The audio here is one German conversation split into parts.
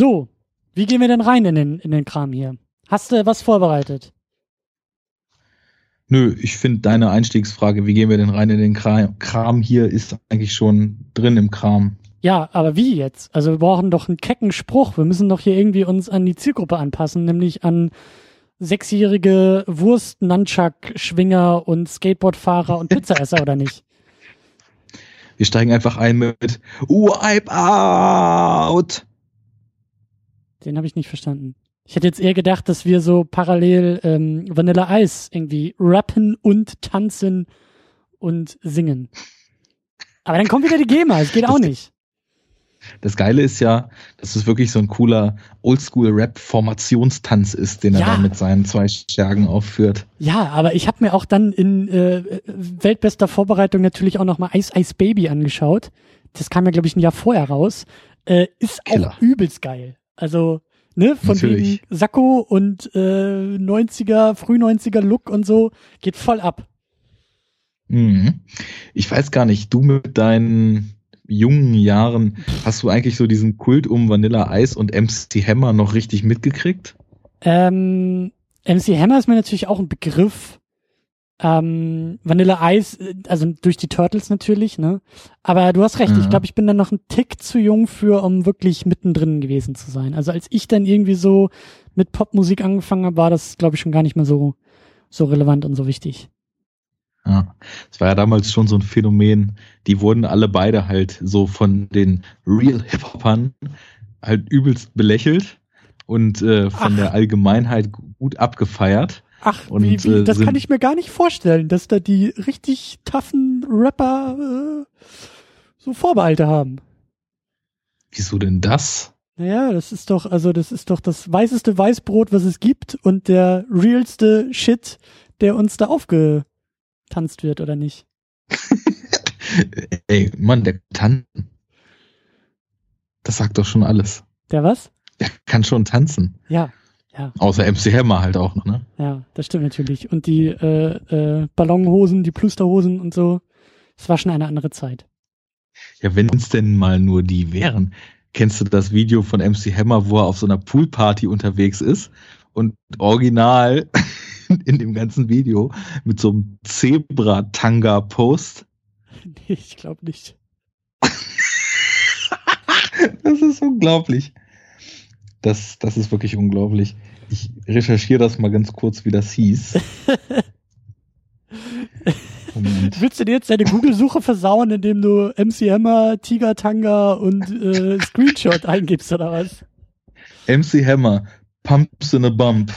So, wie gehen wir denn rein in den, in den Kram hier? Hast du was vorbereitet? Nö, ich finde deine Einstiegsfrage, wie gehen wir denn rein in den Kram, Kram hier, ist eigentlich schon drin im Kram. Ja, aber wie jetzt? Also wir brauchen doch einen kecken Spruch. Wir müssen doch hier irgendwie uns an die Zielgruppe anpassen, nämlich an sechsjährige Wurst, Nunchuck-Schwinger und Skateboardfahrer und Pizzaesser, oder nicht? Wir steigen einfach ein mit Wipe Out. Den habe ich nicht verstanden. Ich hätte jetzt eher gedacht, dass wir so parallel ähm, Vanilla Ice irgendwie rappen und tanzen und singen. Aber dann kommt wieder die GEMA, es geht auch nicht. Das Geile ist ja, dass es wirklich so ein cooler Oldschool-Rap-Formationstanz ist, den er Ja. da mit seinen zwei Schergen aufführt. Ja, aber ich habe mir auch dann in äh, weltbester Vorbereitung natürlich auch nochmal Ice Ice Baby angeschaut. Das kam ja, glaube ich, ein Jahr vorher raus. Äh, ist Killer. auch übelst geil. Also, ne, von Natürlich. wegen Sakko und äh, 90er, früh 90er Look und so, geht voll ab. Mhm. Ich weiß gar nicht, du mit deinen jungen Jahren, hast du eigentlich so diesen Kult um Vanilla Ice und MC Hammer noch richtig mitgekriegt? Ähm, MC Hammer ist mir natürlich auch ein Begriff. Ähm, Vanilla Ice, äh, also durch die Turtles natürlich, ne? Aber du hast recht, ich Ja. glaube, ich bin dann noch ein Tick zu jung für, um wirklich mittendrin gewesen zu sein. Also als ich dann irgendwie so mit Popmusik angefangen habe, war das, glaube ich, schon gar nicht mehr so, so relevant und so wichtig. Ja, es war ja damals schon so ein Phänomen. Die wurden alle beide halt so von den Real Hip-Hopern halt übelst belächelt und äh, von Ach. der Allgemeinheit gut abgefeiert. Ach, Und, wie, wie, äh, das sind- kann ich mir gar nicht vorstellen, dass da die richtig toughen Rapper äh, so Vorbehalte haben. Wieso denn das? Naja, das ist doch, also das ist doch das weißeste Weißbrot, was es gibt und der realste Shit, der uns da aufgetanzt wird, oder nicht? Ey, Mann, der kann. Das sagt doch schon alles. Der was? Der kann schon tanzen. Ja, ja, Außer MC Hammer halt auch noch, ne? ja, das stimmt natürlich. Und die äh, äh, Ballonhosen, die Plusterhosen und so, es war schon eine andere Zeit. Ja, wenn es denn mal nur die wären. Kennst du das Video von MC Hammer, wo er auf so einer Poolparty unterwegs ist und original in dem ganzen Video mit so einem Zebra-Tanga-Post? Nee, ich glaube nicht. Das ist unglaublich. Das, das ist wirklich unglaublich. Ich recherchiere das mal ganz kurz, wie das hieß. Moment. Willst du dir jetzt deine Google-Suche versauen, indem du MC Hammer, Tiger Tanga und äh, Screenshot eingibst oder was? MC Hammer, Pumps in a Bump.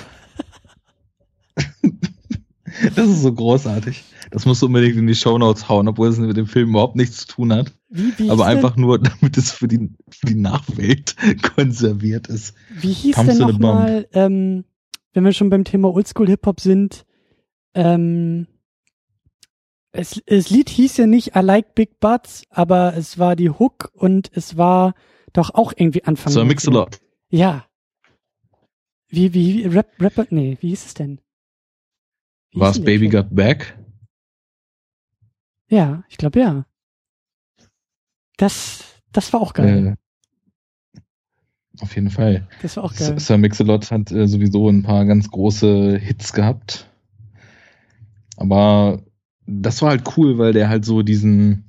das ist so großartig. Das musst du unbedingt in die Shownotes hauen, obwohl es mit dem Film überhaupt nichts zu tun hat. Wie, wie aber einfach nur, damit es für die, für die Nachwelt konserviert ist. Denn, wie hieß Pumps denn a nochmal, ähm, wenn wir schon beim Thema Oldschool-Hip-Hop sind, ähm, es, das Lied hieß ja nicht I Like Big Butts, aber es war die Hook und es war doch auch irgendwie Anfang. So ein 90er. Mix-a-Lot. Ja. Wie, wie, wie, Rap, Rapper, nee, wie hieß es denn? War es denn Baby? Got Back? Ja, ich glaube ja. Das, das war auch geil. Äh, auf jeden Fall. das war auch geil. Sir Mix-a-Lot hat äh, sowieso ein paar ganz große Hits gehabt. Aber das war halt cool, weil der halt so diesen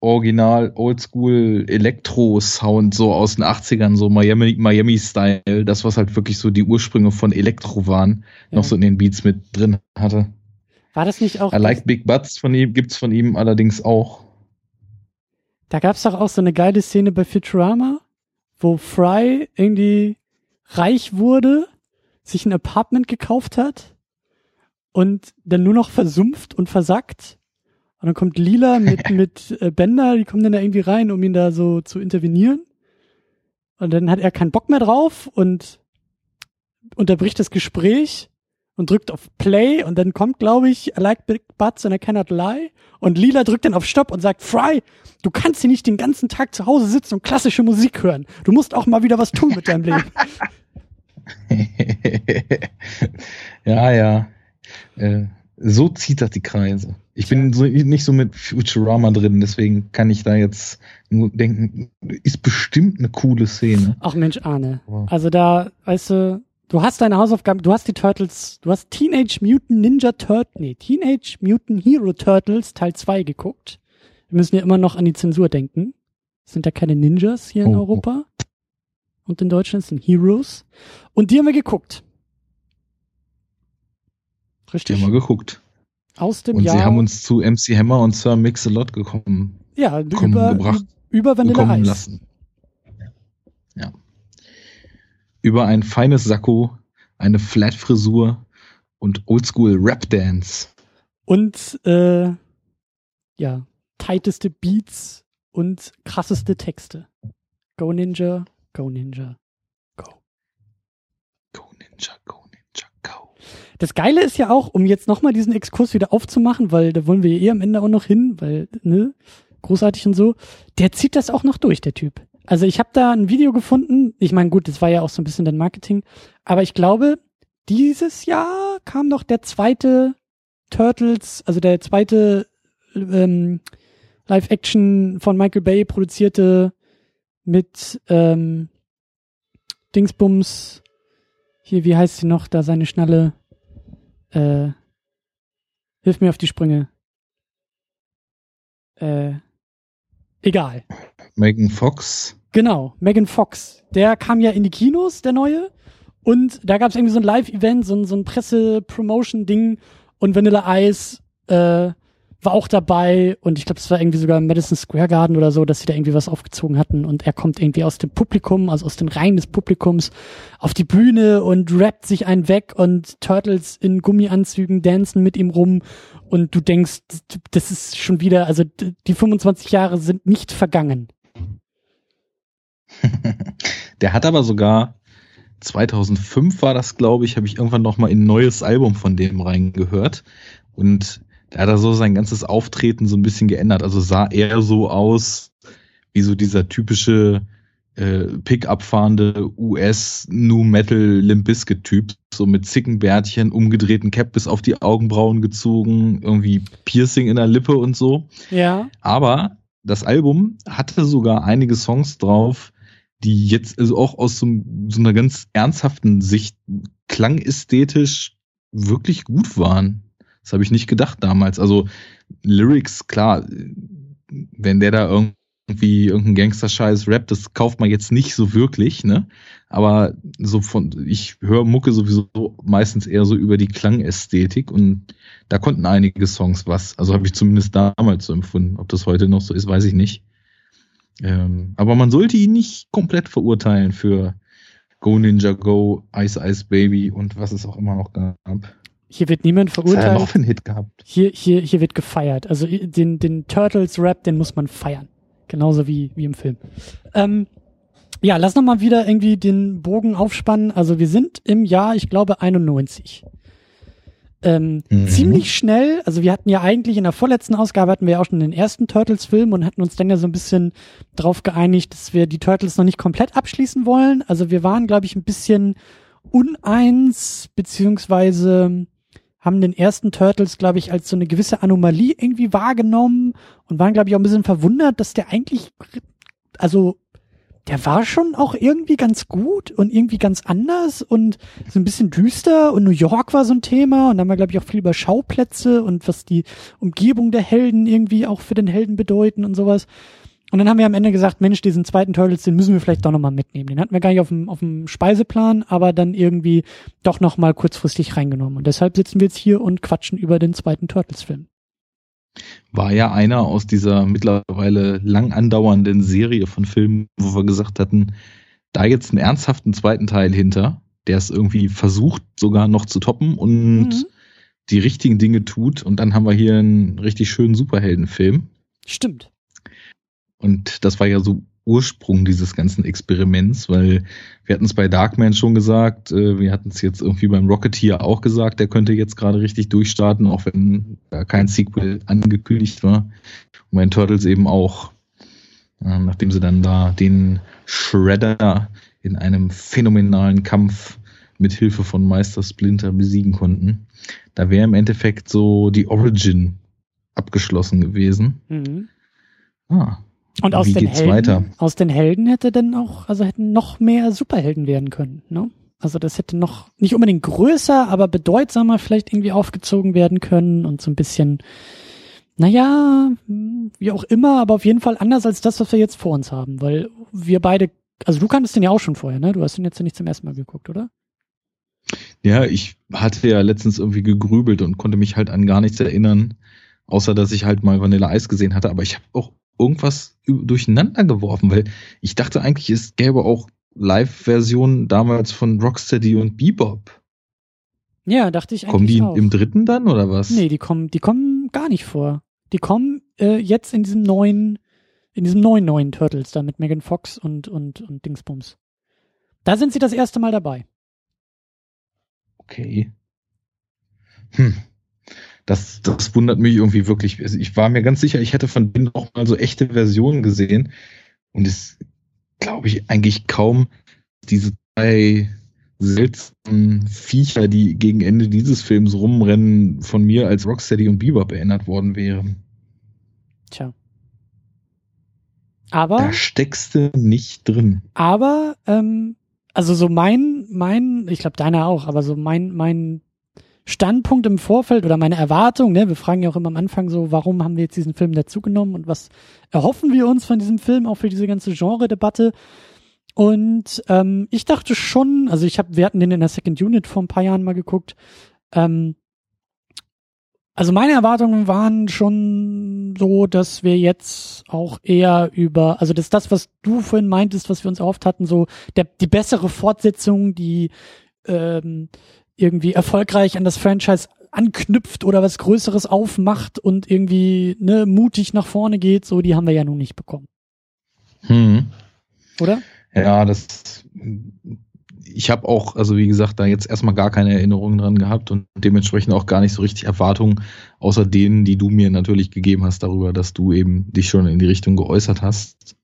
Original Oldschool Elektro Sound so aus den 80ern, so Miami Miami Style, das was halt wirklich so die Ursprünge von Elektro waren, Ja. noch so in den Beats mit drin hatte. War das nicht auch? I Like Big Butts von ihm gibt's von ihm allerdings auch. Da gab's doch auch so eine geile Szene bei Futurama, wo Fry irgendwie reich wurde, sich ein Apartment gekauft hat und dann nur noch versumpft und versackt. Und dann kommt Lila mit, mit äh, Bender, die kommen dann da irgendwie rein, um ihn da so zu intervenieren. Und dann hat er keinen Bock mehr drauf und unterbricht das Gespräch und drückt auf Play und dann kommt, glaube ich, I like big butts and I cannot lie. Und Lila drückt dann auf Stopp und sagt, Fry, du kannst hier nicht den ganzen Tag zu Hause sitzen und klassische Musik hören. Du musst auch mal wieder was tun mit deinem Leben. ja, ja. Äh, so zieht das die Kreise. Ich bin so, nicht so mit Futurama drin, deswegen kann ich da jetzt nur denken, ist bestimmt eine coole Szene. Ach Mensch, Arne. Also da, weißt du, du hast deine Hausaufgaben, du hast die Turtles, du hast Teenage Mutant Ninja Turtles, nee, Teenage Mutant Hero Turtles Teil 2 geguckt. Wir müssen ja immer noch an die Zensur denken. sind ja keine Ninjas hier in oh, Europa. Und in Deutschland sind Heroes. Und die haben wir geguckt. Richtig. Die haben wir geguckt. Aus dem und Jahr. sie haben uns zu MC Hammer und Sir Mix-a-Lot gekommen. Ja, über, gebracht, über Vanilla Eis. Lassen. Ja. Über ein feines Sakko, eine Flat-Frisur und Oldschool Rap-Dance. Und, äh, ja, tighteste Beats und krasseste Texte. Go Ninja, go Ninja, go. Go Ninja, go das Geile ist ja auch, um jetzt nochmal diesen Exkurs wieder aufzumachen, weil da wollen wir ja eh am Ende auch noch hin, weil, ne, großartig und so, der zieht das auch noch durch, der Typ. Also ich habe da ein Video gefunden, ich meine, gut, das war ja auch so ein bisschen dann Marketing, aber ich glaube, dieses Jahr kam noch der zweite Turtles, also der zweite ähm, Live-Action von Michael Bay produzierte mit ähm, Dingsbums, hier, wie heißt sie noch, da seine schnalle äh, hilf mir auf die Sprünge. Äh, egal. Megan Fox. Genau, Megan Fox. Der kam ja in die Kinos, der neue. Und da gab es irgendwie so ein Live-Event, so ein, so ein Presse-Promotion-Ding. Und Vanilla Ice äh, war auch dabei und ich glaube, es war irgendwie sogar Madison Square Garden oder so, dass sie da irgendwie was aufgezogen hatten und er kommt irgendwie aus dem Publikum, also aus den Reihen des Publikums auf die Bühne und rappt sich einen weg und Turtles in Gummianzügen dancen mit ihm rum und du denkst, das ist schon wieder, also die 25 Jahre sind nicht vergangen. Der hat aber sogar 2005 war das, glaube ich, habe ich irgendwann noch mal in ein neues Album von dem reingehört und da hat er so sein ganzes Auftreten so ein bisschen geändert. Also sah er so aus wie so dieser typische äh, Pickup fahrende US New Metal Limbiskit Typ, so mit Zickenbärtchen, umgedrehten Cap bis auf die Augenbrauen gezogen, irgendwie Piercing in der Lippe und so. Ja. Aber das Album hatte sogar einige Songs drauf, die jetzt also auch aus so, so einer ganz ernsthaften Sicht klangästhetisch wirklich gut waren. Das habe ich nicht gedacht damals. Also Lyrics, klar, wenn der da irgendwie irgendeinen Gangster-Scheiß rappt, das kauft man jetzt nicht so wirklich, ne? Aber so von, ich höre Mucke sowieso meistens eher so über die Klangästhetik und da konnten einige Songs was. Also habe ich zumindest damals so empfunden. Ob das heute noch so ist, weiß ich nicht. Ähm, aber man sollte ihn nicht komplett verurteilen für Go Ninja Go, Ice Ice Baby und was es auch immer noch gab. Hier wird niemand verurteilt. Hat noch einen Hit gehabt. Hier, hier, hier wird gefeiert. Also den, den Turtles-Rap, den muss man feiern. Genauso wie, wie im Film. Ähm, ja, lass noch mal wieder irgendwie den Bogen aufspannen. Also wir sind im Jahr, ich glaube, 91. Ähm, mhm. Ziemlich schnell, also wir hatten ja eigentlich in der vorletzten Ausgabe hatten wir ja auch schon den ersten Turtles-Film und hatten uns dann ja so ein bisschen drauf geeinigt, dass wir die Turtles noch nicht komplett abschließen wollen. Also wir waren, glaube ich, ein bisschen uneins, beziehungsweise haben den ersten Turtles, glaube ich, als so eine gewisse Anomalie irgendwie wahrgenommen und waren, glaube ich, auch ein bisschen verwundert, dass der eigentlich, also der war schon auch irgendwie ganz gut und irgendwie ganz anders und so ein bisschen düster und New York war so ein Thema und dann haben wir, glaube ich, auch viel über Schauplätze und was die Umgebung der Helden irgendwie auch für den Helden bedeuten und sowas. Und dann haben wir am Ende gesagt, Mensch, diesen zweiten Turtles, den müssen wir vielleicht doch nochmal mitnehmen. Den hatten wir gar nicht auf dem, auf dem Speiseplan, aber dann irgendwie doch nochmal kurzfristig reingenommen. Und deshalb sitzen wir jetzt hier und quatschen über den zweiten Turtles-Film. War ja einer aus dieser mittlerweile lang andauernden Serie von Filmen, wo wir gesagt hatten, da jetzt einen ernsthaften zweiten Teil hinter, der es irgendwie versucht sogar noch zu toppen und mhm. die richtigen Dinge tut. Und dann haben wir hier einen richtig schönen Superheldenfilm. Stimmt. Und das war ja so Ursprung dieses ganzen Experiments, weil wir hatten es bei Darkman schon gesagt, äh, wir hatten es jetzt irgendwie beim Rocketeer auch gesagt, der könnte jetzt gerade richtig durchstarten, auch wenn da kein Sequel angekündigt war. Und bei den Turtles eben auch, äh, nachdem sie dann da den Shredder in einem phänomenalen Kampf mit Hilfe von Meister Splinter besiegen konnten. Da wäre im Endeffekt so die Origin abgeschlossen gewesen. Mhm. Ah. Und aus den Helden, weiter? aus den Helden hätte dann auch, also hätten noch mehr Superhelden werden können, ne? Also das hätte noch nicht unbedingt größer, aber bedeutsamer vielleicht irgendwie aufgezogen werden können und so ein bisschen, naja, wie auch immer, aber auf jeden Fall anders als das, was wir jetzt vor uns haben, weil wir beide, also du kanntest den ja auch schon vorher, ne? Du hast den jetzt nicht zum ersten Mal geguckt, oder? Ja, ich hatte ja letztens irgendwie gegrübelt und konnte mich halt an gar nichts erinnern, außer dass ich halt mal Vanilla Eis gesehen hatte, aber ich habe auch irgendwas durcheinander geworfen, weil ich dachte eigentlich, es gäbe auch Live-Versionen damals von Rocksteady und Bebop. Ja, dachte ich eigentlich Kommen die auch. im dritten dann oder was? Nee, die kommen, die kommen gar nicht vor. Die kommen äh, jetzt in diesem neuen, in diesem neuen neuen Turtles da mit Megan Fox und und und Dingsbums. Da sind sie das erste Mal dabei. Okay. Hm. Das, das wundert mich irgendwie wirklich. Also ich war mir ganz sicher, ich hätte von denen auch mal so echte Versionen gesehen. Und es glaube ich eigentlich kaum diese drei seltsamen Viecher, die gegen Ende dieses Films rumrennen, von mir als Rocksteady und Bebop erinnert worden wären. Tja. Aber. Da steckst du nicht drin. Aber, ähm, also so mein, mein, ich glaube deiner auch, aber so mein, mein Standpunkt im Vorfeld oder meine Erwartung, ne, wir fragen ja auch immer am Anfang so, warum haben wir jetzt diesen Film dazugenommen und was erhoffen wir uns von diesem Film auch für diese ganze Genre-Debatte? Und ähm, ich dachte schon, also ich habe, wir hatten den in der Second Unit vor ein paar Jahren mal geguckt. Ähm, also meine Erwartungen waren schon so, dass wir jetzt auch eher über, also dass das, was du vorhin meintest, was wir uns erhofft hatten, so der, die bessere Fortsetzung, die ähm, irgendwie erfolgreich an das Franchise anknüpft oder was Größeres aufmacht und irgendwie ne, mutig nach vorne geht, so die haben wir ja nun nicht bekommen. Hm. Oder? Ja, das ich habe auch, also wie gesagt, da jetzt erstmal gar keine Erinnerungen dran gehabt und dementsprechend auch gar nicht so richtig Erwartungen, außer denen, die du mir natürlich gegeben hast darüber, dass du eben dich schon in die Richtung geäußert hast.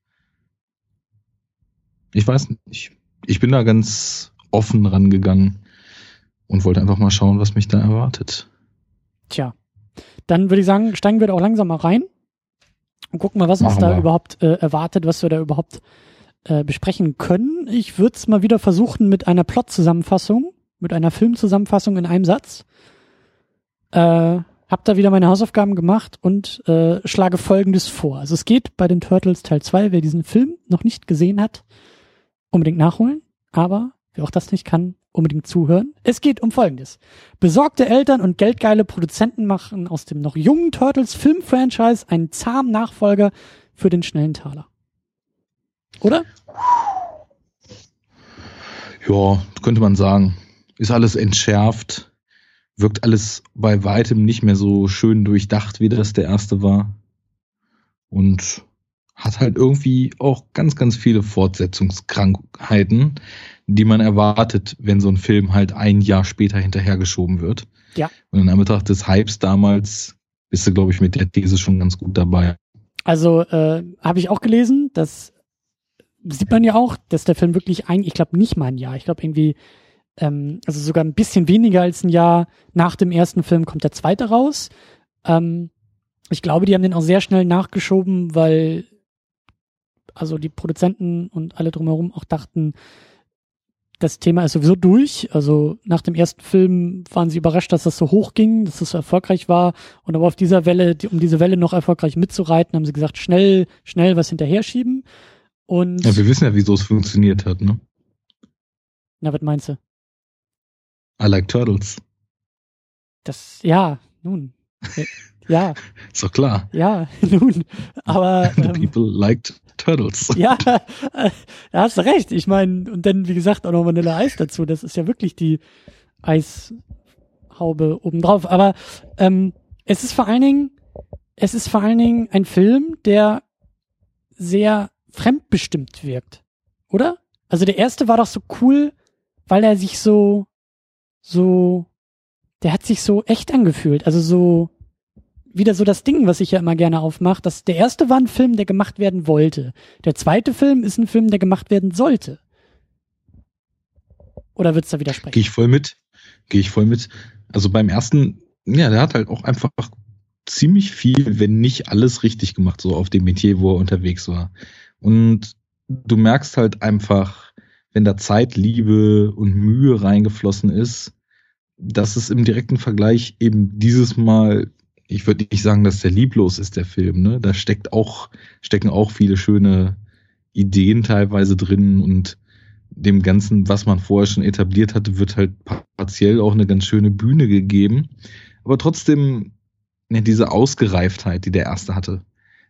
Ich weiß nicht. Ich bin da ganz offen rangegangen und wollte einfach mal schauen, was mich da erwartet. Tja, dann würde ich sagen, steigen wir da auch langsam mal rein und gucken mal, was Machen uns da wir. überhaupt äh, erwartet, was wir da überhaupt äh, besprechen können. Ich würde es mal wieder versuchen mit einer Plot-Zusammenfassung, mit einer Film-Zusammenfassung in einem Satz. Äh, hab da wieder meine Hausaufgaben gemacht und äh, schlage folgendes vor. Also es geht bei den Turtles Teil 2, wer diesen Film noch nicht gesehen hat, unbedingt nachholen, aber wer auch das nicht kann, unbedingt zuhören. Es geht um Folgendes. Besorgte Eltern und geldgeile Produzenten machen aus dem noch jungen Turtles Film-Franchise einen zahmen Nachfolger für den schnellen Taler. Oder? Ja, könnte man sagen. Ist alles entschärft. Wirkt alles bei weitem nicht mehr so schön durchdacht, wie das der erste war. Und hat halt irgendwie auch ganz, ganz viele Fortsetzungskrankheiten, die man erwartet, wenn so ein Film halt ein Jahr später hinterhergeschoben wird. Ja. Und in Anbetracht des Hypes damals bist du, glaube ich, mit der These schon ganz gut dabei. Also äh, habe ich auch gelesen, das sieht man ja auch, dass der Film wirklich ein, ich glaube nicht mal ein Jahr, ich glaube irgendwie, ähm, also sogar ein bisschen weniger als ein Jahr nach dem ersten Film kommt der zweite raus. Ähm, ich glaube, die haben den auch sehr schnell nachgeschoben, weil also die Produzenten und alle drumherum auch dachten, das Thema ist sowieso durch. Also nach dem ersten Film waren sie überrascht, dass das so hoch ging, dass das so erfolgreich war. Und aber auf dieser Welle, um diese Welle noch erfolgreich mitzureiten, haben sie gesagt, schnell, schnell was hinterher schieben. Und ja, wir wissen ja, wieso es funktioniert hat, ne? Na, was meinst du? I like turtles. Das, ja, nun. Ja. Ist doch klar. Ja, nun. Aber. Ähm, People liked Turtles. Ja, äh, da hast du recht. Ich meine, und dann, wie gesagt, auch noch Vanilla Eis dazu. Das ist ja wirklich die Eishaube obendrauf. Aber ähm, es ist vor allen Dingen, es ist vor allen Dingen ein Film, der sehr fremdbestimmt wirkt. Oder? Also der erste war doch so cool, weil er sich so, so, der hat sich so echt angefühlt. Also so, wieder so das Ding, was ich ja immer gerne aufmache, dass der erste war ein Film, der gemacht werden wollte. Der zweite Film ist ein Film, der gemacht werden sollte. Oder würdest du da widersprechen? Gehe ich voll mit. Gehe ich voll mit. Also beim ersten, ja, der hat halt auch einfach ziemlich viel, wenn nicht alles richtig gemacht, so auf dem Metier, wo er unterwegs war. Und du merkst halt einfach, wenn da Zeit, Liebe und Mühe reingeflossen ist, dass es im direkten Vergleich eben dieses Mal, ich würde nicht sagen, dass der lieblos ist, der Film, ne? Da steckt auch, stecken auch viele schöne Ideen teilweise drin und dem Ganzen, was man vorher schon etabliert hatte, wird halt partiell auch eine ganz schöne Bühne gegeben. Aber trotzdem, ne, diese Ausgereiftheit, die der erste hatte,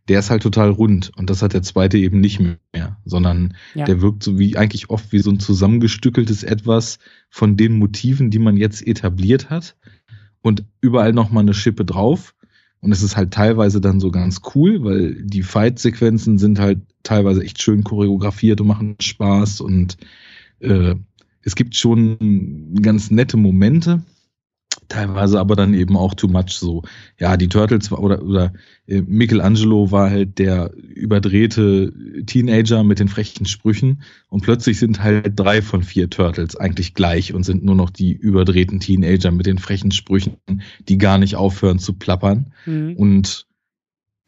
der ist halt total rund und das hat der zweite eben nicht mehr, sondern ja. der wirkt so wie eigentlich oft wie so ein zusammengestückeltes etwas von den Motiven, die man jetzt etabliert hat und überall nochmal eine Schippe drauf. Und es ist halt teilweise dann so ganz cool, weil die Fight-Sequenzen sind halt teilweise echt schön choreografiert und machen Spaß und äh, es gibt schon ganz nette Momente teilweise aber dann eben auch too much so. Ja, die Turtles war, oder, oder äh, Michelangelo war halt der überdrehte Teenager mit den frechen Sprüchen und plötzlich sind halt drei von vier Turtles eigentlich gleich und sind nur noch die überdrehten Teenager mit den frechen Sprüchen, die gar nicht aufhören zu plappern. Mhm. Und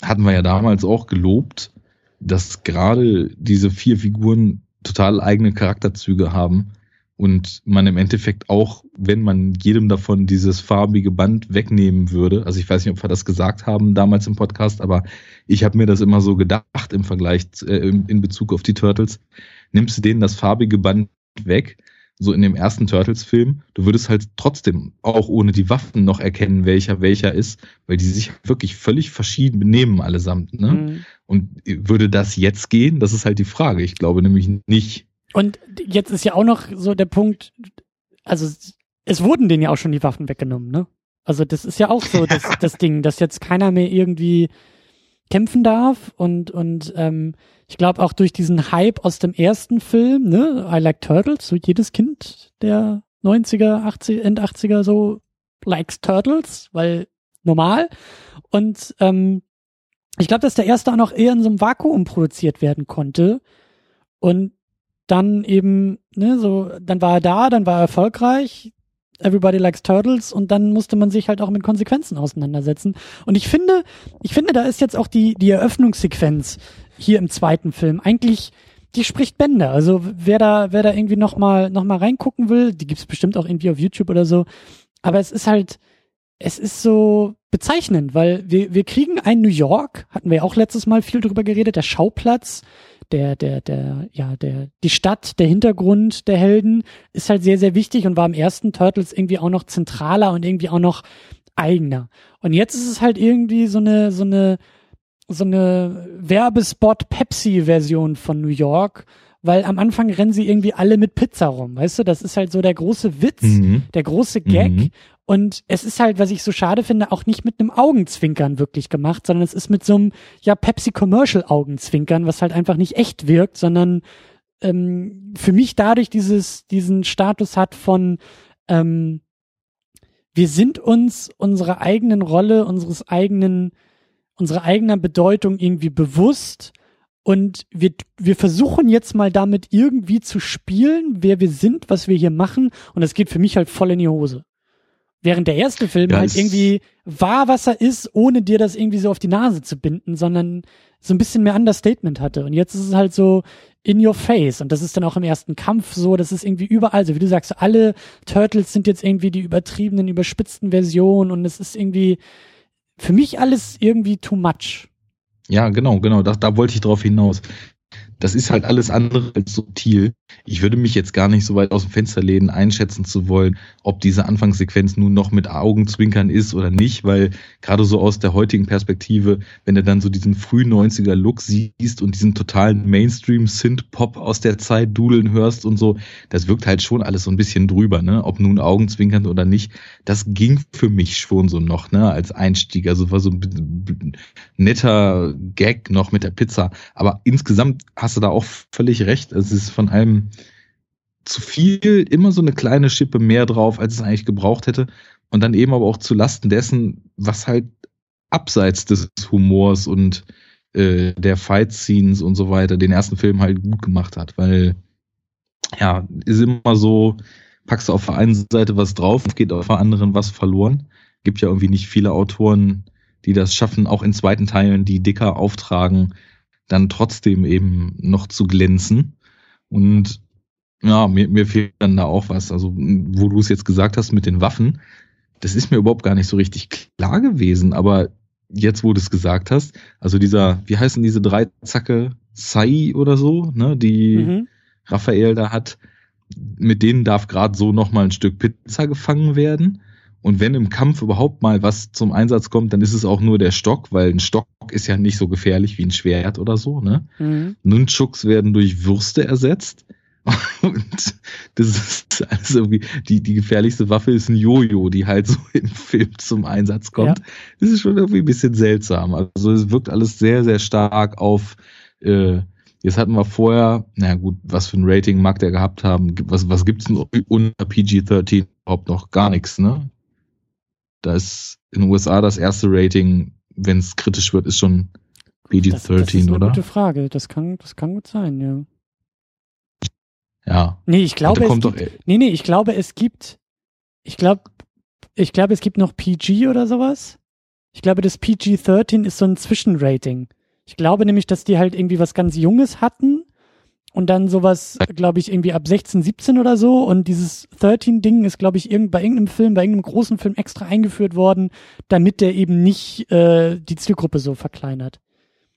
hatten wir ja damals auch gelobt, dass gerade diese vier Figuren total eigene Charakterzüge haben und man im Endeffekt auch, wenn man jedem davon dieses farbige Band wegnehmen würde, also ich weiß nicht, ob wir das gesagt haben damals im Podcast, aber ich habe mir das immer so gedacht im Vergleich äh, in Bezug auf die Turtles, nimmst du denen das farbige Band weg, so in dem ersten Turtles-Film, du würdest halt trotzdem auch ohne die Waffen noch erkennen, welcher welcher ist, weil die sich wirklich völlig verschieden benehmen allesamt. Ne? Mhm. Und würde das jetzt gehen? Das ist halt die Frage. Ich glaube nämlich nicht. Und jetzt ist ja auch noch so der Punkt, also es wurden denen ja auch schon die Waffen weggenommen, ne? Also das ist ja auch so das, das Ding, dass jetzt keiner mehr irgendwie kämpfen darf. Und und ähm, ich glaube auch durch diesen Hype aus dem ersten Film, ne, I Like Turtles, so jedes Kind der 90er, 80, End 80er so likes Turtles, weil normal. Und ähm, ich glaube, dass der erste auch noch eher in so einem Vakuum produziert werden konnte. Und dann eben, ne, so, dann war er da, dann war er erfolgreich, Everybody Likes Turtles und dann musste man sich halt auch mit Konsequenzen auseinandersetzen. Und ich finde, ich finde, da ist jetzt auch die, die Eröffnungssequenz hier im zweiten Film eigentlich, die spricht Bände. Also wer da, wer da irgendwie nochmal, noch mal reingucken will, die gibt's bestimmt auch irgendwie auf YouTube oder so. Aber es ist halt, es ist so bezeichnend, weil wir, wir kriegen ein New York, hatten wir auch letztes Mal viel drüber geredet, der Schauplatz der, der, der, ja, der, die Stadt, der Hintergrund der Helden ist halt sehr, sehr wichtig und war im ersten Turtles irgendwie auch noch zentraler und irgendwie auch noch eigener. Und jetzt ist es halt irgendwie so eine, so eine, so eine Werbespot-Pepsi-Version von New York, weil am Anfang rennen sie irgendwie alle mit Pizza rum, weißt du? Das ist halt so der große Witz, mhm. der große Gag. Mhm. Und es ist halt, was ich so schade finde, auch nicht mit einem Augenzwinkern wirklich gemacht, sondern es ist mit so einem, ja, Pepsi-Commercial-Augenzwinkern, was halt einfach nicht echt wirkt, sondern ähm, für mich dadurch dieses, diesen Status hat von, ähm, wir sind uns unserer eigenen Rolle, unseres eigenen, unserer eigenen Bedeutung irgendwie bewusst und wir, wir versuchen jetzt mal damit irgendwie zu spielen, wer wir sind, was wir hier machen und das geht für mich halt voll in die Hose. Während der erste Film ja, halt irgendwie war, was er ist, ohne dir das irgendwie so auf die Nase zu binden, sondern so ein bisschen mehr Understatement hatte. Und jetzt ist es halt so in your face. Und das ist dann auch im ersten Kampf so, das ist irgendwie überall so. Wie du sagst, alle Turtles sind jetzt irgendwie die übertriebenen, überspitzten Versionen und es ist irgendwie für mich alles irgendwie too much. Ja, genau, genau. Da, da wollte ich drauf hinaus das ist halt alles andere als subtil. Ich würde mich jetzt gar nicht so weit aus dem Fenster lehnen, einschätzen zu wollen, ob diese Anfangssequenz nun noch mit Augenzwinkern ist oder nicht, weil gerade so aus der heutigen Perspektive, wenn du dann so diesen frühen 90er Look siehst und diesen totalen Mainstream Synth-Pop aus der Zeit dudeln hörst und so, das wirkt halt schon alles so ein bisschen drüber, ne? Ob nun Augenzwinkern oder nicht. Das ging für mich schon so noch, ne? Als Einstieg. Also war so ein netter Gag noch mit der Pizza. Aber insgesamt hast du da auch völlig recht. Es ist von allem zu viel, immer so eine kleine Schippe mehr drauf, als es eigentlich gebraucht hätte. Und dann eben aber auch zu Lasten dessen, was halt abseits des Humors und äh, der Fight-Scenes und so weiter den ersten Film halt gut gemacht hat. Weil, ja, ist immer so, packst du auf der einen Seite was drauf, geht auf der anderen was verloren. Gibt ja irgendwie nicht viele Autoren, die das schaffen, auch in zweiten Teilen, die dicker auftragen, dann trotzdem eben noch zu glänzen. Und ja, mir, mir fehlt dann da auch was. Also, wo du es jetzt gesagt hast mit den Waffen, das ist mir überhaupt gar nicht so richtig klar gewesen, aber jetzt, wo du es gesagt hast, also dieser, wie heißen diese drei Zacke Sai oder so, ne, die mhm. Raphael da hat, mit denen darf gerade so noch mal ein Stück Pizza gefangen werden. Und wenn im Kampf überhaupt mal was zum Einsatz kommt, dann ist es auch nur der Stock, weil ein Stock ist ja nicht so gefährlich wie ein Schwert oder so. Ne? Mhm. Nunchucks werden durch Würste ersetzt. Und das ist alles irgendwie, die, die gefährlichste Waffe ist ein Jojo, die halt so im Film zum Einsatz kommt. Ja. Das ist schon irgendwie ein bisschen seltsam. Also es wirkt alles sehr, sehr stark auf, äh, jetzt hatten wir vorher, na gut, was für ein Rating mag der gehabt haben? Was, was gibt's denn unter PG-13 überhaupt noch? Gar nichts, ne? Da ist in den USA das erste Rating, wenn es kritisch wird, ist schon PG-13, das, das ist eine oder? Gute Frage. Das kann, das kann gut sein, ja. Ja. Nee, ich glaube, es gibt, nee, nee, ich glaube, es gibt, ich glaube, ich glaube, es gibt noch PG oder sowas. Ich glaube, das PG-13 ist so ein Zwischenrating. Ich glaube nämlich, dass die halt irgendwie was ganz Junges hatten und dann sowas, glaube ich, irgendwie ab 16, 17 oder so. Und dieses 13-Ding ist, glaube ich, irgend, bei irgendeinem Film, bei irgendeinem großen Film extra eingeführt worden, damit der eben nicht äh, die Zielgruppe so verkleinert.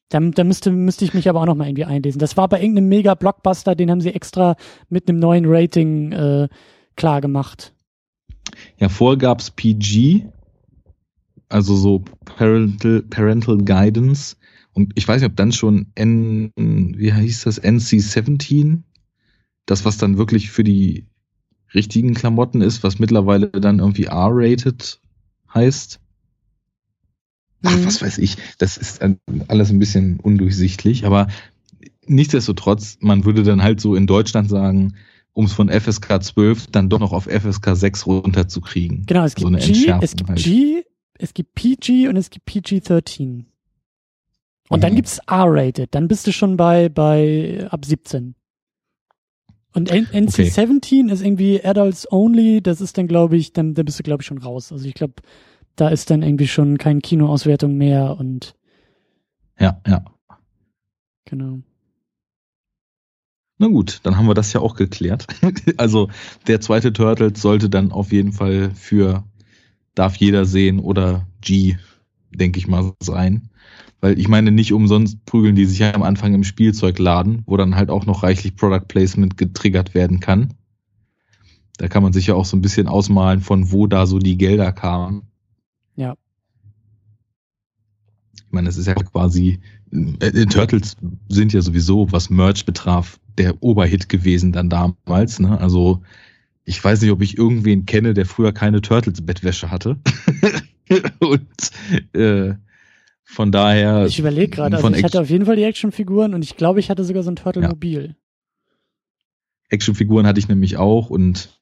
Da, da müsste, müsste ich mich aber auch noch mal irgendwie einlesen. Das war bei irgendeinem Mega-Blockbuster, den haben sie extra mit einem neuen Rating äh, klar gemacht. Ja, vorher gab's PG, also so Parental, Parental Guidance. Und ich weiß nicht, ob dann schon N, wie hieß das, NC-17, das, was dann wirklich für die richtigen Klamotten ist, was mittlerweile dann irgendwie R-rated heißt. Ach, mhm. was weiß ich. Das ist alles ein bisschen undurchsichtlich, aber nichtsdestotrotz, man würde dann halt so in Deutschland sagen, um es von FSK 12 dann doch noch auf FSK 6 runterzukriegen. Genau, es gibt, so G, es gibt halt. G, es gibt PG und es gibt PG-13. Und mhm. dann gibt's R-rated, dann bist du schon bei, bei ab 17. Und NC-17 okay. ist irgendwie Adults Only, das ist dann, glaube ich, dann, dann bist du, glaube ich, schon raus. Also ich glaube, da ist dann irgendwie schon kein Kinoauswertung mehr und ja, ja. Genau. Na gut, dann haben wir das ja auch geklärt. also der zweite Turtle sollte dann auf jeden Fall für darf jeder sehen oder G, denke ich mal, sein. Weil ich meine, nicht umsonst prügeln die sich ja am Anfang im Spielzeugladen, wo dann halt auch noch reichlich Product Placement getriggert werden kann. Da kann man sich ja auch so ein bisschen ausmalen, von wo da so die Gelder kamen. Ja. Ich meine, es ist ja quasi, äh, Turtles sind ja sowieso, was Merch betraf, der Oberhit gewesen dann damals. Ne? Also ich weiß nicht, ob ich irgendwen kenne, der früher keine Turtles-Bettwäsche hatte. und äh, von daher. Ich überlege gerade, also ich hatte auf jeden Fall die Actionfiguren und ich glaube, ich hatte sogar so ein Turtle-Mobil. Ja. Actionfiguren hatte ich nämlich auch und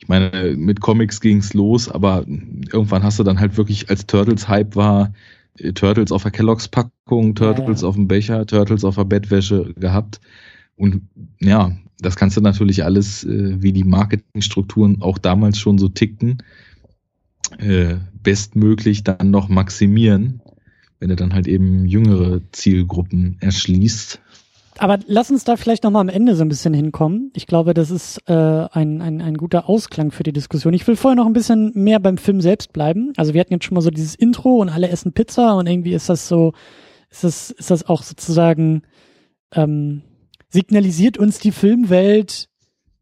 ich meine, mit Comics ging's los, aber irgendwann hast du dann halt wirklich, als Turtles-Hype war, äh, Turtles auf der Kelloggs-Packung, Turtles ja, ja. auf dem Becher, Turtles auf der Bettwäsche gehabt. Und ja, das kannst du natürlich alles, äh, wie die Marketingstrukturen auch damals schon so tickten, äh, bestmöglich dann noch maximieren, wenn du dann halt eben jüngere Zielgruppen erschließt. Aber lass uns da vielleicht nochmal am Ende so ein bisschen hinkommen. Ich glaube, das ist äh, ein, ein, ein guter Ausklang für die Diskussion. Ich will vorher noch ein bisschen mehr beim Film selbst bleiben. Also wir hatten jetzt schon mal so dieses Intro und alle essen Pizza und irgendwie ist das so, ist das, ist das auch sozusagen, ähm, signalisiert uns die Filmwelt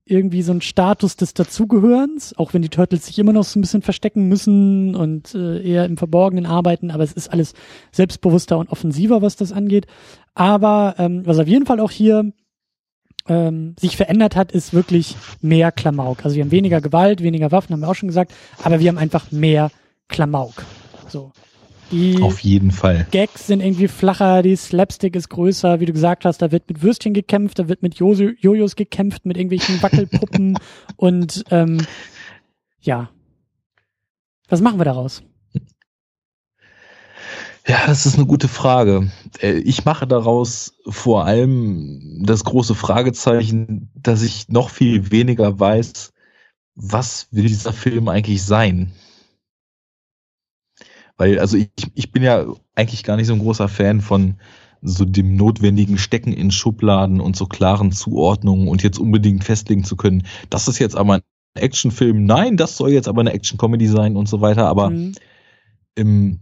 irgendwie so ein Status des Dazugehörens, auch wenn die Turtles sich immer noch so ein bisschen verstecken müssen und äh, eher im Verborgenen arbeiten, aber es ist alles selbstbewusster und offensiver, was das angeht. Aber ähm, was auf jeden Fall auch hier ähm, sich verändert hat, ist wirklich mehr Klamauk. Also wir haben weniger Gewalt, weniger Waffen, haben wir auch schon gesagt, aber wir haben einfach mehr Klamauk. So. Die Auf jeden Fall. Gags sind irgendwie flacher, die Slapstick ist größer, wie du gesagt hast, da wird mit Würstchen gekämpft, da wird mit jo Jojos gekämpft, mit irgendwelchen Wackelpuppen und ähm, ja. Was machen wir daraus? Ja, das ist eine gute Frage. Äh, ich mache daraus vor allem das große Fragezeichen, dass ich noch viel weniger weiß, was will dieser Film eigentlich sein? Weil, also ich, ich bin ja eigentlich gar nicht so ein großer Fan von so dem notwendigen Stecken in Schubladen und so klaren Zuordnungen und jetzt unbedingt festlegen zu können, das ist jetzt aber ein Actionfilm, nein, das soll jetzt aber eine Action-Comedy sein und so weiter, aber mhm. im,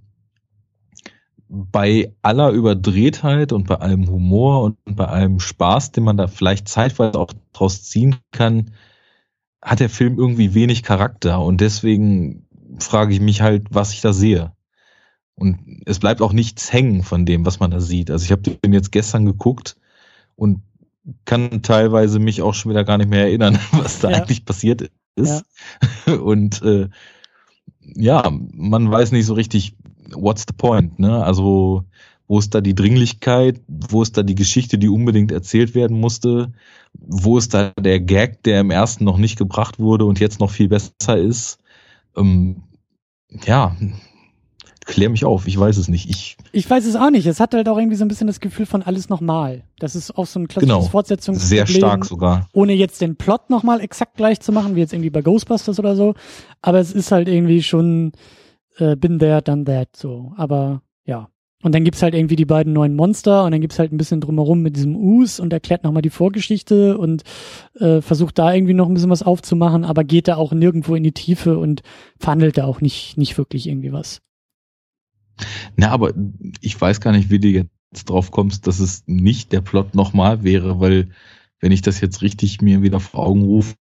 bei aller Überdrehtheit und bei allem Humor und bei allem Spaß, den man da vielleicht zeitweise auch draus ziehen kann, hat der Film irgendwie wenig Charakter und deswegen frage ich mich halt, was ich da sehe. Und es bleibt auch nichts hängen von dem, was man da sieht. Also ich habe den jetzt gestern geguckt und kann teilweise mich auch schon wieder gar nicht mehr erinnern, was da ja. eigentlich passiert ist. Ja. Und äh, ja, man weiß nicht so richtig, what's the point, ne? Also wo ist da die Dringlichkeit? Wo ist da die Geschichte, die unbedingt erzählt werden musste? Wo ist da der Gag, der im ersten noch nicht gebracht wurde und jetzt noch viel besser ist? Ähm, ja, klär mich auf, ich weiß es nicht. Ich, ich weiß es auch nicht. Es hat halt auch irgendwie so ein bisschen das Gefühl von alles nochmal. Das ist auch so ein klassisches genau, Fortsetzungsproblem. Sehr stark sogar. Ohne jetzt den Plot nochmal exakt gleich zu machen, wie jetzt irgendwie bei Ghostbusters oder so. Aber es ist halt irgendwie schon äh, bin there, done that, so. Aber ja. Und dann gibt's halt irgendwie die beiden neuen Monster und dann gibt's halt ein bisschen drumherum mit diesem Us und erklärt nochmal die Vorgeschichte und äh, versucht da irgendwie noch ein bisschen was aufzumachen, aber geht da auch nirgendwo in die Tiefe und verhandelt da auch nicht, nicht wirklich irgendwie was. Na, aber ich weiß gar nicht, wie du jetzt drauf kommst, dass es nicht der Plot nochmal wäre, weil wenn ich das jetzt richtig mir wieder vor Augen rufe,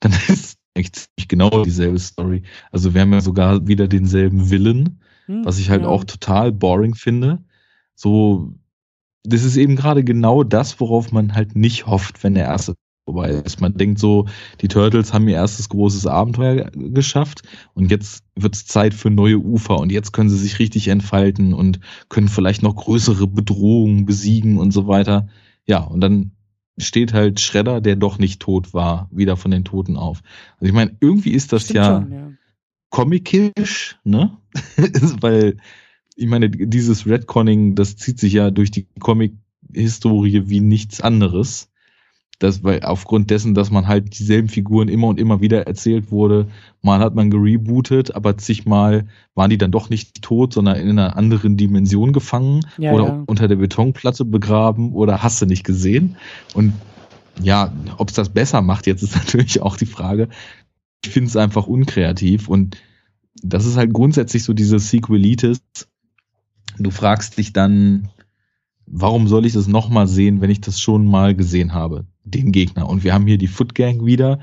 dann ist echt ziemlich genau dieselbe Story. Also wir haben ja sogar wieder denselben Willen, hm, was ich halt ja. auch total boring finde. So, das ist eben gerade genau das, worauf man halt nicht hofft, wenn der erste vorbei ist. Man denkt so, die Turtles haben ihr erstes großes Abenteuer geschafft und jetzt wird es Zeit für neue Ufer und jetzt können sie sich richtig entfalten und können vielleicht noch größere Bedrohungen besiegen und so weiter. Ja, und dann steht halt Schredder, der doch nicht tot war, wieder von den Toten auf. Also ich meine, irgendwie ist das ja, schon, ja comicisch, ne? Weil ich meine, dieses Redconning, das zieht sich ja durch die Comic-Historie wie nichts anderes das, weil aufgrund dessen, dass man halt dieselben Figuren immer und immer wieder erzählt wurde, mal hat man gerebootet, aber zigmal waren die dann doch nicht tot, sondern in einer anderen Dimension gefangen ja, oder ja. unter der Betonplatte begraben oder hast du nicht gesehen. Und ja, ob es das besser macht, jetzt ist natürlich auch die Frage. Ich finde es einfach unkreativ und das ist halt grundsätzlich so diese Sequelitis. Du fragst dich dann, warum soll ich das nochmal sehen, wenn ich das schon mal gesehen habe, den Gegner? Und wir haben hier die Foot Gang wieder.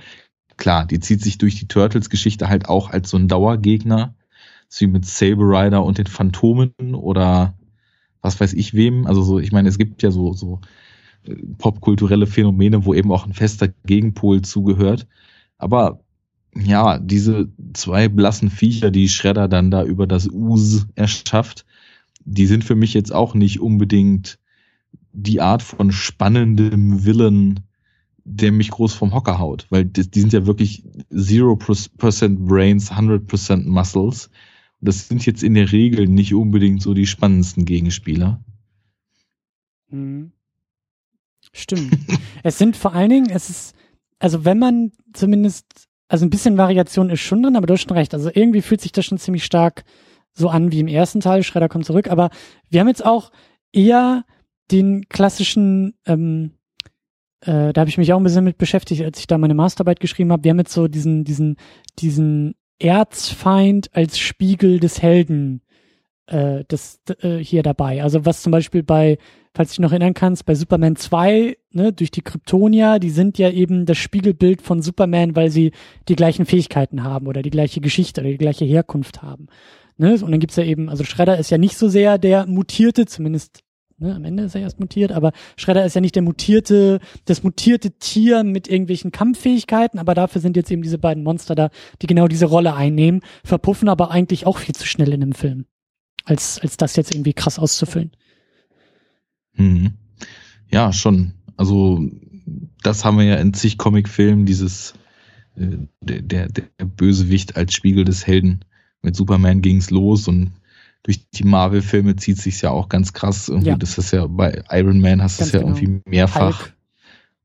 Klar, die zieht sich durch die Turtles-Geschichte halt auch als so ein Dauergegner. So wie mit Saber Rider und den Phantomen oder was weiß ich wem. Also so, ich meine, es gibt ja so, so äh, popkulturelle Phänomene, wo eben auch ein fester Gegenpol zugehört. Aber ja, diese zwei blassen Viecher, die Shredder dann da über das Us erschafft, die sind für mich jetzt auch nicht unbedingt die Art von spannendem Willen, der mich groß vom Hocker haut, weil die, die sind ja wirklich 0% Brains, 100% Muscles. Das sind jetzt in der Regel nicht unbedingt so die spannendsten Gegenspieler. Mhm. Stimmt. es sind vor allen Dingen, es ist, also wenn man zumindest, also ein bisschen Variation ist schon drin, aber du hast schon recht. Also irgendwie fühlt sich das schon ziemlich stark so an wie im ersten Teil, Schredder kommt zurück, aber wir haben jetzt auch eher den klassischen, ähm, äh, da habe ich mich auch ein bisschen mit beschäftigt, als ich da meine Masterarbeit geschrieben habe. Wir haben jetzt so diesen, diesen, diesen Erzfeind als Spiegel des Helden äh, das, äh, hier dabei. Also was zum Beispiel bei, falls du dich noch erinnern kannst, bei Superman 2, ne, durch die Kryptonier, die sind ja eben das Spiegelbild von Superman, weil sie die gleichen Fähigkeiten haben oder die gleiche Geschichte oder die gleiche Herkunft haben. Ne? Und dann gibt's ja eben, also Shredder ist ja nicht so sehr der mutierte, zumindest ne, am Ende ist er erst mutiert, aber Shredder ist ja nicht der mutierte, das mutierte Tier mit irgendwelchen Kampffähigkeiten, aber dafür sind jetzt eben diese beiden Monster da, die genau diese Rolle einnehmen, verpuffen aber eigentlich auch viel zu schnell in einem Film, als, als das jetzt irgendwie krass auszufüllen. Mhm. Ja, schon. Also das haben wir ja in zig Comicfilmen, dieses äh, der, der, der Bösewicht als Spiegel des Helden mit Superman ging's los und durch die Marvel-Filme zieht sich's ja auch ganz krass. Irgendwie, ja. Das ist ja bei Iron Man hast du es ja genau. irgendwie mehrfach. Hulk.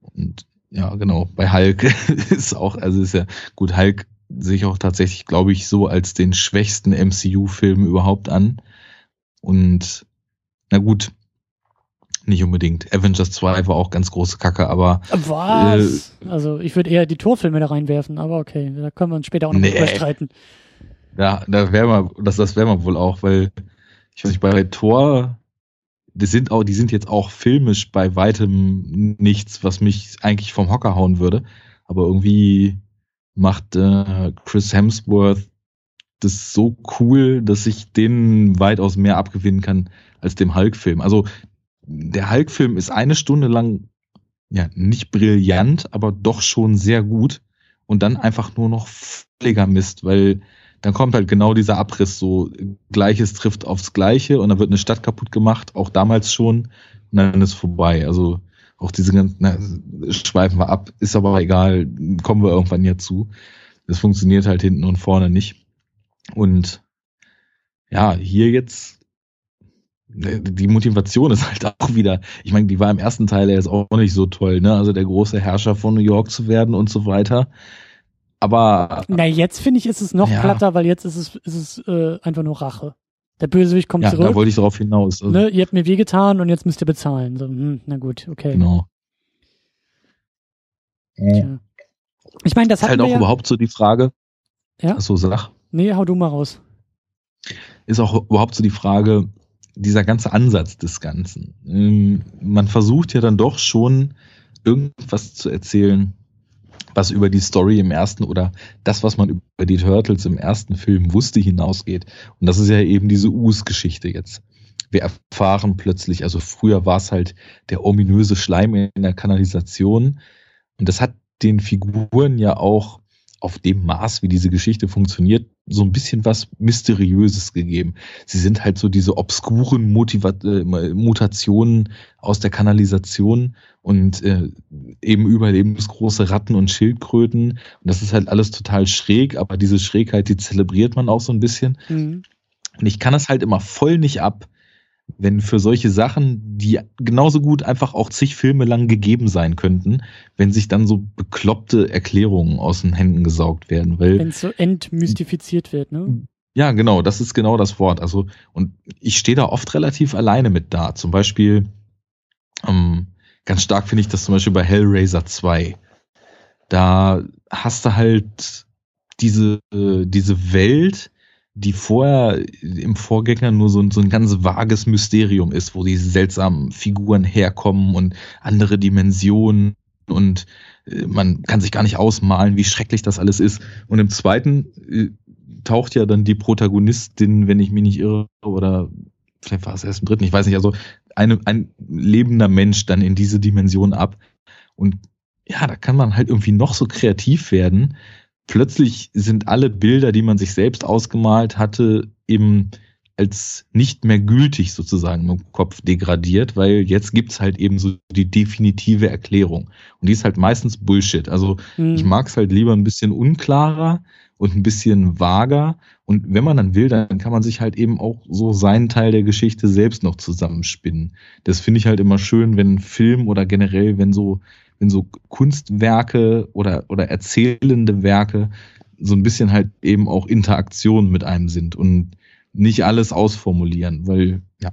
Und ja, genau. Bei Hulk ist auch, also ist ja gut, Hulk sehe ich auch tatsächlich, glaube ich, so als den schwächsten MCU-Film überhaupt an. Und na gut, nicht unbedingt. Avengers 2 war auch ganz große Kacke, aber. Was? Äh, also ich würde eher die Torfilme da reinwerfen, aber okay, da können wir uns später auch noch nee. streiten. Ja, da wäre man, das, das wäre man wohl auch, weil ich weiß nicht, bei Tor, die sind auch, die sind jetzt auch filmisch bei weitem nichts, was mich eigentlich vom Hocker hauen würde. Aber irgendwie macht äh, Chris Hemsworth das so cool, dass ich den weitaus mehr abgewinnen kann als dem Hulk-Film. Also der Hulk-Film ist eine Stunde lang ja nicht brillant, aber doch schon sehr gut und dann einfach nur noch völliger Mist, weil dann kommt halt genau dieser Abriss, so Gleiches trifft aufs Gleiche und dann wird eine Stadt kaputt gemacht, auch damals schon, und dann ist vorbei. Also auch diese ganzen, na, schweifen wir ab, ist aber egal, kommen wir irgendwann ja zu. Das funktioniert halt hinten und vorne nicht. Und ja, hier jetzt, die Motivation ist halt auch wieder, ich meine, die war im ersten Teil ja jetzt auch nicht so toll, ne? Also der große Herrscher von New York zu werden und so weiter. Aber. Na, jetzt finde ich, ist es noch ja. platter, weil jetzt ist es, ist es äh, einfach nur Rache. Der Bösewicht kommt ja, zurück. Da wollte ich darauf hinaus. Also. Ne, ihr habt mir wehgetan und jetzt müsst ihr bezahlen. So, hm, na gut, okay. Genau. Tja. Ich meine, das hat halt auch ja überhaupt so die Frage. Ja. So sag. Nee, hau du mal raus. Ist auch überhaupt so die Frage, dieser ganze Ansatz des Ganzen. Ähm, man versucht ja dann doch schon irgendwas zu erzählen, was über die Story im ersten oder das, was man über die Turtles im ersten Film wusste, hinausgeht. Und das ist ja eben diese Us-Geschichte jetzt. Wir erfahren plötzlich, also früher war es halt der ominöse Schleim in der Kanalisation. Und das hat den Figuren ja auch auf dem Maß, wie diese Geschichte funktioniert, so ein bisschen was Mysteriöses gegeben. Sie sind halt so diese obskuren Motiva äh, Mutationen aus der Kanalisation und äh, eben überlebensgroße Ratten und Schildkröten. Und das ist halt alles total schräg, aber diese Schrägheit, die zelebriert man auch so ein bisschen. Mhm. Und ich kann das halt immer voll nicht ab, wenn für solche Sachen, die genauso gut einfach auch zig Filme lang gegeben sein könnten, wenn sich dann so bekloppte Erklärungen aus den Händen gesaugt werden. Wenn es so entmystifiziert wird, ne? Ja, genau, das ist genau das Wort. Also, und ich stehe da oft relativ alleine mit da. Zum Beispiel, ähm, ganz stark finde ich das zum Beispiel bei Hellraiser 2. Da hast du halt diese, äh, diese Welt, die vorher im Vorgänger nur so, so ein ganz vages Mysterium ist, wo diese seltsamen Figuren herkommen und andere Dimensionen und äh, man kann sich gar nicht ausmalen, wie schrecklich das alles ist. Und im zweiten äh, taucht ja dann die Protagonistin, wenn ich mich nicht irre, oder vielleicht war es erst im dritten, ich weiß nicht, also eine, ein lebender Mensch dann in diese Dimension ab. Und ja, da kann man halt irgendwie noch so kreativ werden, plötzlich sind alle Bilder, die man sich selbst ausgemalt hatte, eben als nicht mehr gültig sozusagen im Kopf degradiert, weil jetzt gibt's halt eben so die definitive Erklärung. Und die ist halt meistens Bullshit. Also mhm. ich mag es halt lieber ein bisschen unklarer und ein bisschen vager. Und wenn man dann will, dann kann man sich halt eben auch so seinen Teil der Geschichte selbst noch zusammenspinnen. Das finde ich halt immer schön, wenn Film oder generell, wenn so wenn so Kunstwerke oder, oder erzählende Werke so ein bisschen halt eben auch Interaktion mit einem sind und nicht alles ausformulieren, weil ja,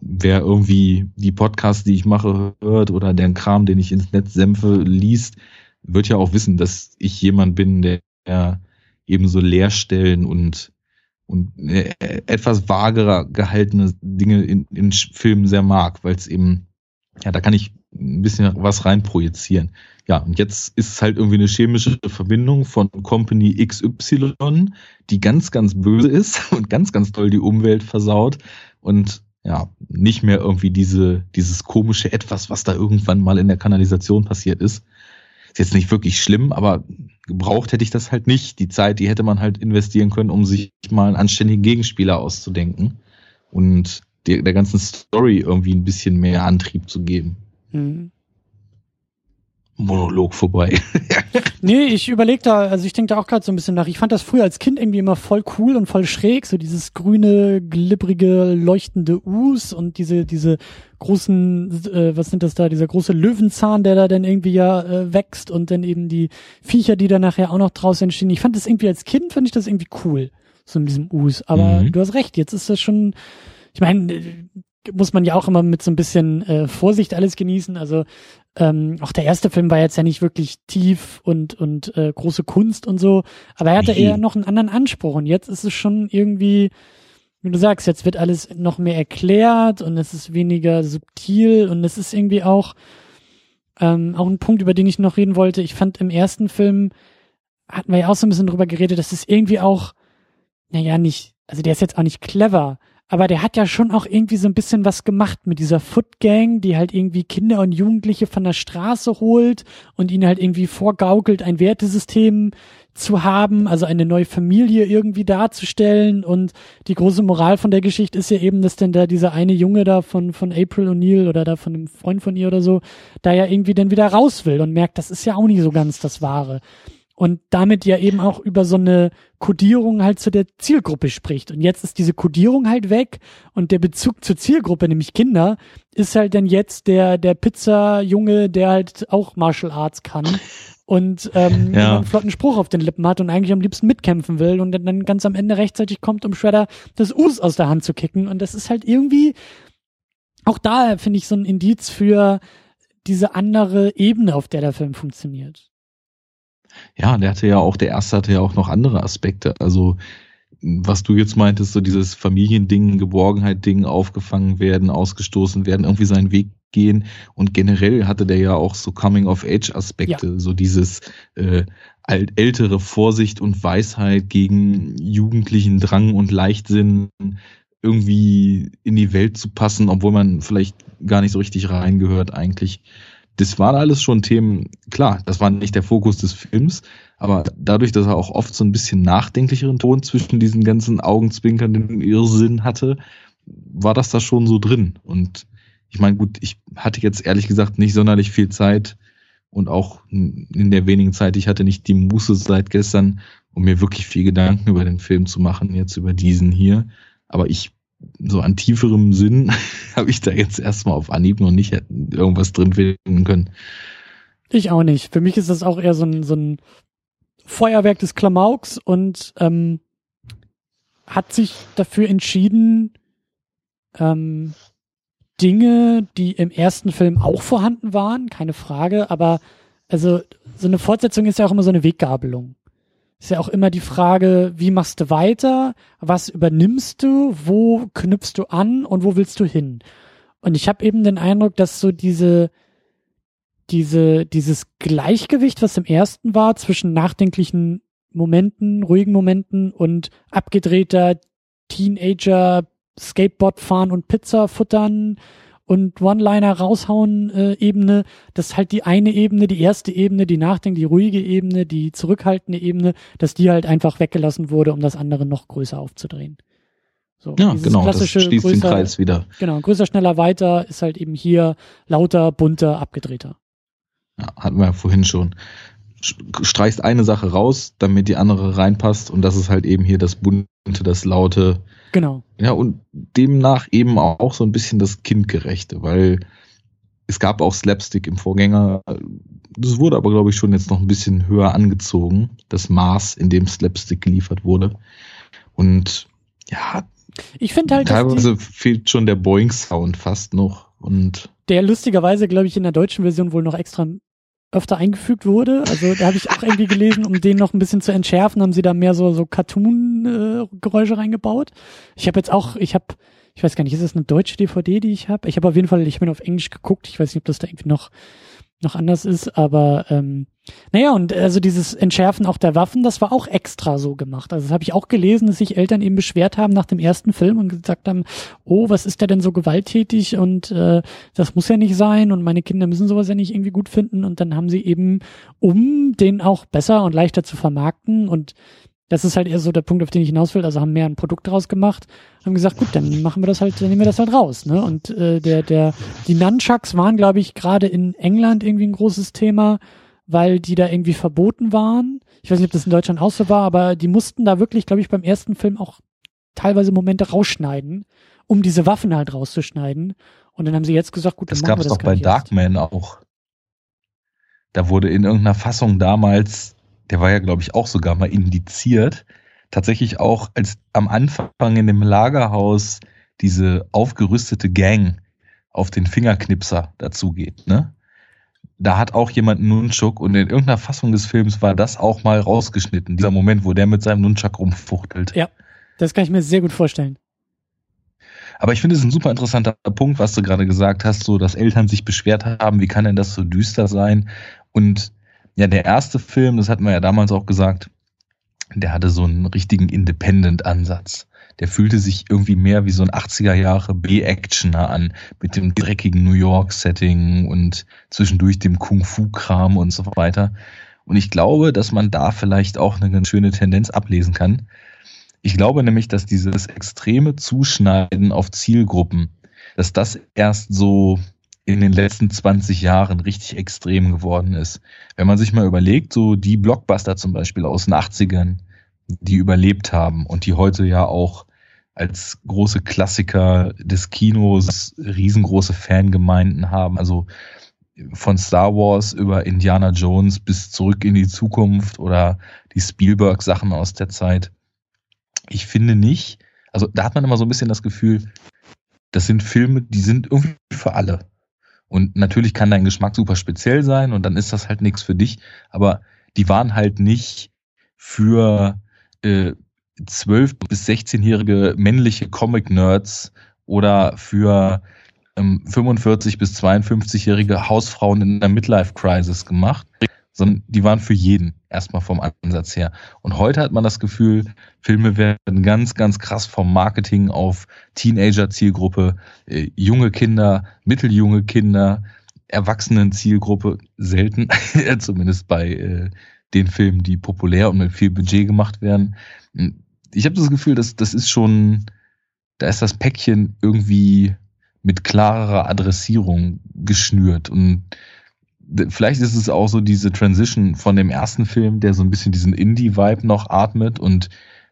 wer irgendwie die Podcasts, die ich mache, hört oder den Kram, den ich ins Netz sämpfe, liest, wird ja auch wissen, dass ich jemand bin, der eben so Leerstellen und und äh, etwas vagerer gehaltene Dinge in, in Filmen sehr mag, weil es eben, ja, da kann ich ein bisschen was reinprojizieren. Ja, und jetzt ist es halt irgendwie eine chemische Verbindung von Company XY, die ganz, ganz böse ist und ganz, ganz toll die Umwelt versaut und ja, nicht mehr irgendwie diese, dieses komische Etwas, was da irgendwann mal in der Kanalisation passiert ist. Ist jetzt nicht wirklich schlimm, aber gebraucht hätte ich das halt nicht. Die Zeit, die hätte man halt investieren können, um sich mal einen anständigen Gegenspieler auszudenken und der, der ganzen Story irgendwie ein bisschen mehr Antrieb zu geben. Mhm. Monolog vorbei. nee, ich überlege da, also ich denke da auch gerade so ein bisschen nach. Ich fand das früher als Kind irgendwie immer voll cool und voll schräg, so dieses grüne, glibbrige, leuchtende Us und diese, diese großen, äh, was sind das da, dieser große Löwenzahn, der da dann irgendwie ja äh, wächst und dann eben die Viecher, die da nachher auch noch draus entstehen. Ich fand das irgendwie als Kind, fand ich das irgendwie cool, so in diesem Us. Aber mhm. du hast recht, jetzt ist das schon, ich meine, muss man ja auch immer mit so ein bisschen äh, Vorsicht alles genießen. Also ähm, auch der erste Film war jetzt ja nicht wirklich tief und und äh, große Kunst und so, aber er hatte eher noch einen anderen Anspruch. Und jetzt ist es schon irgendwie, wie du sagst, jetzt wird alles noch mehr erklärt und es ist weniger subtil und es ist irgendwie auch ähm, auch ein Punkt, über den ich noch reden wollte. Ich fand im ersten Film hatten wir ja auch so ein bisschen drüber geredet, dass es irgendwie auch, naja, nicht, also der ist jetzt auch nicht clever, aber der hat ja schon auch irgendwie so ein bisschen was gemacht mit dieser Foot Gang, die halt irgendwie Kinder und Jugendliche von der Straße holt und ihnen halt irgendwie vorgaukelt, ein Wertesystem zu haben, also eine neue Familie irgendwie darzustellen. Und die große Moral von der Geschichte ist ja eben, dass denn da dieser eine Junge da von, von April O'Neil oder da von einem Freund von ihr oder so, da ja irgendwie dann wieder raus will und merkt, das ist ja auch nicht so ganz das Wahre und damit ja eben auch über so eine Kodierung halt zu der Zielgruppe spricht. Und jetzt ist diese Kodierung halt weg und der Bezug zur Zielgruppe, nämlich Kinder, ist halt dann jetzt der, der Pizza-Junge, der halt auch Martial Arts kann und ähm, ja. einen flotten Spruch auf den Lippen hat und eigentlich am liebsten mitkämpfen will und dann ganz am Ende rechtzeitig kommt, um Shredder das Us aus der Hand zu kicken. Und das ist halt irgendwie, auch da finde ich so ein Indiz für diese andere Ebene, auf der der Film funktioniert. Ja, der hatte ja auch, der erste hatte ja auch noch andere Aspekte. Also, was du jetzt meintest, so dieses Familiending, Geborgenheit-Ding, aufgefangen werden, ausgestoßen werden, irgendwie seinen Weg gehen. Und generell hatte der ja auch so Coming-of-Age-Aspekte, ja. so dieses äh, ältere Vorsicht und Weisheit gegen jugendlichen Drang und Leichtsinn irgendwie in die Welt zu passen, obwohl man vielleicht gar nicht so richtig reingehört eigentlich das waren alles schon Themen, klar, das war nicht der Fokus des Films, aber dadurch, dass er auch oft so ein bisschen nachdenklicheren Ton zwischen diesen ganzen augenzwinkernden Irrsinn hatte, war das da schon so drin. Und ich meine, gut, ich hatte jetzt ehrlich gesagt nicht sonderlich viel Zeit und auch in der wenigen Zeit, ich hatte nicht die Muße seit gestern, um mir wirklich viel Gedanken über den Film zu machen, jetzt über diesen hier. Aber ich so an tieferem Sinn habe ich da jetzt erstmal auf Anhieb noch nicht irgendwas drin finden können. Ich auch nicht. Für mich ist das auch eher so ein, so ein Feuerwerk des Klamauks und ähm, hat sich dafür entschieden, ähm, Dinge, die im ersten Film auch vorhanden waren, keine Frage, aber also so eine Fortsetzung ist ja auch immer so eine Weggabelung ist ja auch immer die Frage, wie machst du weiter, was übernimmst du, wo knüpfst du an? Und wo willst du hin? Und ich habe eben den Eindruck, dass so diese diese dieses Gleichgewicht, was im ersten war zwischen nachdenklichen Momenten, ruhigen Momenten und abgedrehter Teenager Skateboard fahren und Pizza futtern und One-Liner raushauen äh, Ebene, das ist halt die eine Ebene, die erste Ebene, die Nachdenk, die ruhige Ebene, die zurückhaltende Ebene, dass die halt einfach weggelassen wurde, um das andere noch größer aufzudrehen. So, ja, genau, das schließt größer, den Kreis wieder. Genau, größer, schneller, weiter ist halt eben hier lauter, bunter, abgedrehter. Ja, hatten wir ja vorhin schon. Streichst eine Sache raus, damit die andere reinpasst und das ist halt eben hier das bunte, das laute, Genau. Ja, und demnach eben auch so ein bisschen das Kindgerechte, weil es gab auch Slapstick im Vorgänger. Das wurde aber, glaube ich, schon jetzt noch ein bisschen höher angezogen, das Maß, in dem Slapstick geliefert wurde. Und ja, ich finde halt, teilweise fehlt schon der Boeing-Sound fast noch. Und der lustigerweise, glaube ich, in der deutschen Version wohl noch extra öfter eingefügt wurde. Also da habe ich auch irgendwie gelesen, um den noch ein bisschen zu entschärfen, haben sie da mehr so so Cartoon-Geräusche reingebaut. Ich habe jetzt auch, ich habe, ich weiß gar nicht, ist das eine deutsche DVD, die ich habe? Ich habe auf jeden Fall, ich bin auf Englisch geguckt. Ich weiß nicht, ob das da irgendwie noch noch anders ist, aber ähm, naja, und also dieses Entschärfen auch der Waffen, das war auch extra so gemacht. Also das habe ich auch gelesen, dass sich Eltern eben beschwert haben nach dem ersten Film und gesagt haben, oh, was ist der denn so gewalttätig und äh, das muss ja nicht sein und meine Kinder müssen sowas ja nicht irgendwie gut finden. Und dann haben sie eben, um den auch besser und leichter zu vermarkten und Das ist halt eher so der Punkt, auf den ich hinaus will. Also haben mehr ein Produkt draus gemacht, haben gesagt, gut, dann machen wir das halt, dann nehmen wir das halt raus. Ne? Und äh, der, der, die Nunchucks waren, glaube ich, gerade in England irgendwie ein großes Thema, weil die da irgendwie verboten waren. Ich weiß nicht, ob das in Deutschland auch so war, aber die mussten da wirklich, glaube ich, beim ersten Film auch teilweise Momente rausschneiden, um diese Waffen halt rauszuschneiden. Und dann haben sie jetzt gesagt, gut, dann das machen wir gab's das doch bei Darkman auch. Da wurde in irgendeiner Fassung damals, der war ja, glaube ich, auch sogar mal indiziert, tatsächlich auch als am Anfang in dem Lagerhaus diese aufgerüstete Gang auf den Fingerknipser dazugeht, ne? Da hat auch jemand einen Nunchuk und in irgendeiner Fassung des Films war das auch mal rausgeschnitten. Dieser Moment, wo der mit seinem Nunchuk rumfuchtelt. Ja, das kann ich mir sehr gut vorstellen. Aber ich finde es ein super interessanter Punkt, was du gerade gesagt hast, so dass Eltern sich beschwert haben, wie kann denn das so düster sein? Und ja, der erste Film, das hatten wir ja damals auch gesagt, der hatte so einen richtigen Independent-Ansatz. Der fühlte sich irgendwie mehr wie so ein 80er Jahre B-Actioner an, mit dem dreckigen New York-Setting und zwischendurch dem Kung-Fu-Kram und so weiter. Und ich glaube, dass man da vielleicht auch eine ganz schöne Tendenz ablesen kann. Ich glaube nämlich, dass dieses extreme Zuschneiden auf Zielgruppen, dass das erst so in den letzten 20 Jahren richtig extrem geworden ist. Wenn man sich mal überlegt, so die Blockbuster zum Beispiel aus den 80ern, die überlebt haben und die heute ja auch als große Klassiker des Kinos riesengroße Fangemeinden haben. Also von Star Wars über Indiana Jones bis zurück in die Zukunft oder die Spielberg-Sachen aus der Zeit. Ich finde nicht, also da hat man immer so ein bisschen das Gefühl, das sind Filme, die sind irgendwie für alle. Und natürlich kann dein Geschmack super speziell sein und dann ist das halt nichts für dich. Aber die waren halt nicht für äh, 12- bis 16-jährige männliche Comic-Nerds oder für ähm, 45- bis 52-jährige Hausfrauen in der Midlife-Crisis gemacht, sondern die waren für jeden erstmal vom Ansatz her. Und heute hat man das Gefühl, Filme werden ganz, ganz krass vom Marketing auf Teenager-Zielgruppe, äh, junge Kinder, mitteljunge Kinder, Erwachsenen-Zielgruppe selten, zumindest bei äh, den Filmen, die populär und mit viel Budget gemacht werden. Ich habe das Gefühl, dass das ist schon, da ist das Päckchen irgendwie mit klarerer Adressierung geschnürt und vielleicht ist es auch so diese Transition von dem ersten Film, der so ein bisschen diesen Indie-Vibe noch atmet und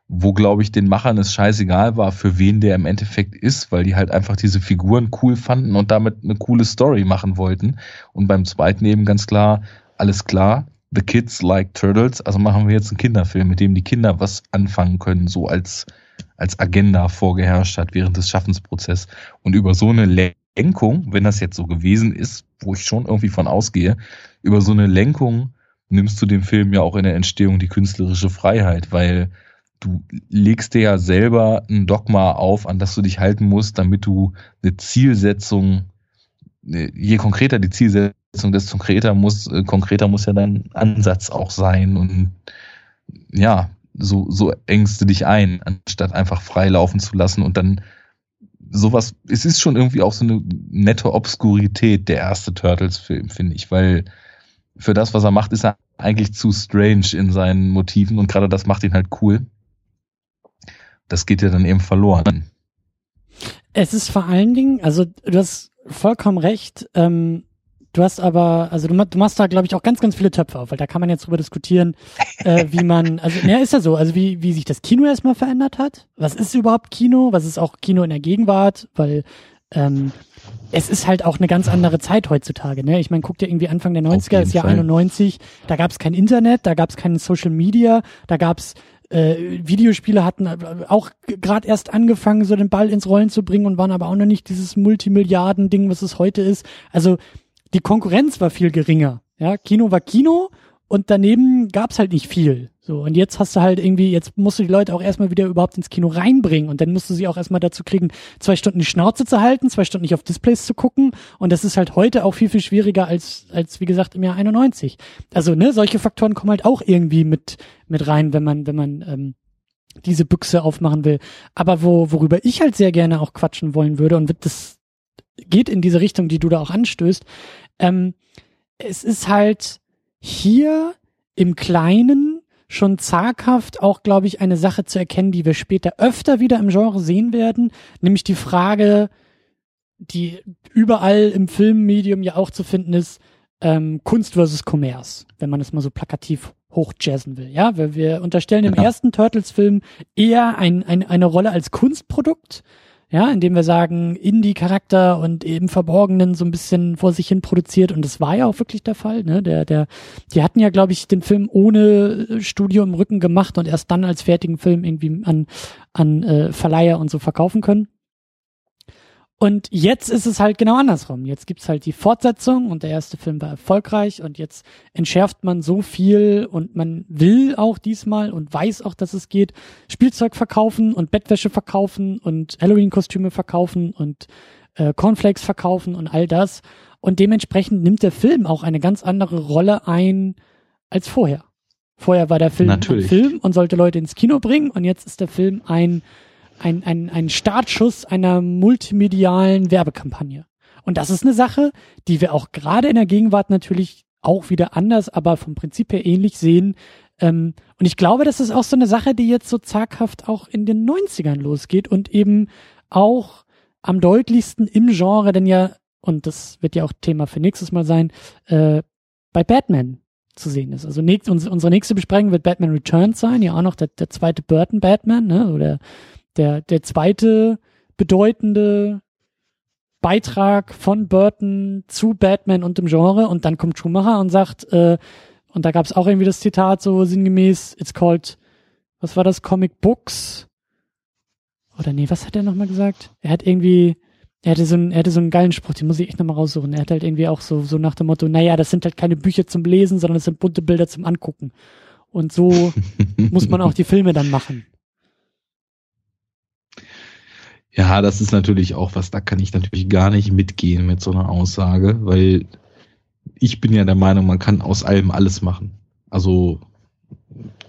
wo, glaube ich, den Machern es scheißegal war, für wen der im Endeffekt ist, weil die halt einfach diese Figuren cool fanden und damit eine coole Story machen wollten. Und beim zweiten eben ganz klar, alles klar, The Kids Like Turtles, also machen wir jetzt einen Kinderfilm, mit dem die Kinder was anfangen können, so als, als Agenda vorgeherrscht hat während des Schaffensprozesses. Und über so eine Lenkung, wenn das jetzt so gewesen ist, wo ich schon irgendwie von ausgehe, über so eine Lenkung nimmst du dem Film ja auch in der Entstehung die künstlerische Freiheit, weil du legst dir ja selber ein Dogma auf, an das du dich halten musst, damit du eine Zielsetzung, je konkreter die Zielsetzung, desto konkreter muss, äh, konkreter muss ja dein Ansatz auch sein und ja, so, so engst du dich ein, anstatt einfach frei laufen zu lassen und dann sowas, es ist schon irgendwie auch so eine nette Obskurität der erste Turtles-Film, finde ich, weil für das, was er macht, ist er eigentlich zu strange in seinen Motiven und gerade das macht ihn halt cool. Das geht ja dann eben verloren. Es ist vor allen Dingen, also du hast vollkommen recht, ähm, Du hast aber, also du, du machst da, glaube ich, auch ganz, ganz viele Töpfe auf, weil da kann man jetzt drüber diskutieren, äh, wie man, also, ja, ist ja so, also wie, wie sich das Kino erstmal verändert hat. Was ist überhaupt Kino? Was ist auch Kino in der Gegenwart? Weil ähm, es ist halt auch eine ganz andere Zeit heutzutage. Ne? Ich meine, guck dir irgendwie Anfang der 90er, das Jahr Fall. 91, da gab es kein Internet, da gab es kein Social Media, da gab es äh, Videospiele hatten auch gerade erst angefangen, so den Ball ins Rollen zu bringen und waren aber auch noch nicht dieses Multimilliarden-Ding, was es heute ist. Also die Konkurrenz war viel geringer. Ja, Kino war Kino und daneben gab's halt nicht viel. So, und jetzt hast du halt irgendwie, jetzt musst du die Leute auch erstmal wieder überhaupt ins Kino reinbringen und dann musst du sie auch erstmal dazu kriegen, zwei Stunden die Schnauze zu halten, zwei Stunden nicht auf Displays zu gucken und das ist halt heute auch viel, viel schwieriger als, als wie gesagt im Jahr 91. Also, ne, solche Faktoren kommen halt auch irgendwie mit, mit rein, wenn man, wenn man, ähm, diese Büchse aufmachen will. Aber wo, worüber ich halt sehr gerne auch quatschen wollen würde und das geht in diese Richtung, die du da auch anstößt. Ähm, es ist halt hier im Kleinen schon zaghaft auch, glaube ich, eine Sache zu erkennen, die wir später öfter wieder im Genre sehen werden, nämlich die Frage, die überall im Filmmedium ja auch zu finden ist, ähm, Kunst versus Kommerz, wenn man es mal so plakativ hochjazzen will. Ja, wir, wir unterstellen im ja. ersten Turtles-Film eher ein, ein, eine Rolle als Kunstprodukt, ja, indem wir sagen, Indie-Charakter und im Verborgenen so ein bisschen vor sich hin produziert und das war ja auch wirklich der Fall, ne, der, der, die hatten ja, glaube ich, den Film ohne Studio im Rücken gemacht und erst dann als fertigen Film irgendwie an, an äh, Verleiher und so verkaufen können. Und jetzt ist es halt genau andersrum. Jetzt gibt's halt die Fortsetzung und der erste Film war erfolgreich und jetzt entschärft man so viel und man will auch diesmal und weiß auch, dass es geht, Spielzeug verkaufen und Bettwäsche verkaufen und Halloween-Kostüme verkaufen und äh, Cornflakes verkaufen und all das. Und dementsprechend nimmt der Film auch eine ganz andere Rolle ein als vorher. Vorher war der Film Natürlich. ein Film und sollte Leute ins Kino bringen und jetzt ist der Film ein ein, ein, ein Startschuss einer multimedialen Werbekampagne. Und das ist eine Sache, die wir auch gerade in der Gegenwart natürlich auch wieder anders, aber vom Prinzip her ähnlich sehen. Ähm, und ich glaube, das ist auch so eine Sache, die jetzt so zaghaft auch in den 90ern losgeht und eben auch am deutlichsten im Genre, denn ja, und das wird ja auch Thema für nächstes Mal sein, äh, bei Batman zu sehen ist. Also nächst, unsere nächste Besprechung wird Batman Returns sein, ja auch noch der, der zweite Burton Batman, ne, oder der, der zweite bedeutende Beitrag von Burton zu Batman und dem Genre und dann kommt Schumacher und sagt, äh, und da gab es auch irgendwie das Zitat so sinngemäß, it's called, was war das, Comic Books? Oder nee, was hat er nochmal gesagt? Er hat irgendwie, er hatte so einen, er hatte so einen geilen Spruch, den muss ich echt nochmal raussuchen. Er hat halt irgendwie auch so, so nach dem Motto, naja, das sind halt keine Bücher zum Lesen, sondern das sind bunte Bilder zum Angucken. Und so muss man auch die Filme dann machen. Ja, das ist natürlich auch was, da kann ich natürlich gar nicht mitgehen mit so einer Aussage, weil ich bin ja der Meinung, man kann aus allem alles machen. Also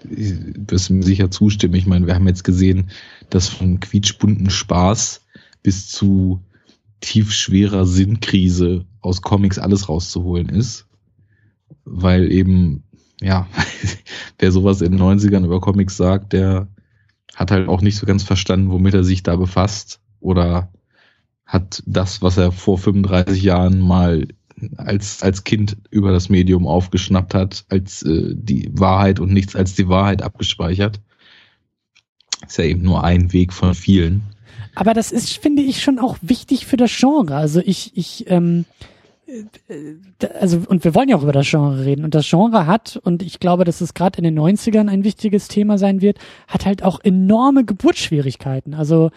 wirst mir sicher zustimmen. Ich meine, wir haben jetzt gesehen, dass von quietschbunten Spaß bis zu tiefschwerer Sinnkrise aus Comics alles rauszuholen ist. Weil eben, ja, wer sowas in den 90ern über Comics sagt, der hat halt auch nicht so ganz verstanden, womit er sich da befasst oder hat das, was er vor 35 Jahren mal als, als Kind über das Medium aufgeschnappt hat, als äh, die Wahrheit und nichts als die Wahrheit abgespeichert. Ist ja eben nur ein Weg von vielen. Aber das ist, finde ich, schon auch wichtig für das Genre. Also ich, ich, ähm, also und wir wollen ja auch über das Genre reden und das Genre hat und ich glaube, dass es gerade in den 90ern ein wichtiges Thema sein wird, hat halt auch enorme Geburtsschwierigkeiten. Also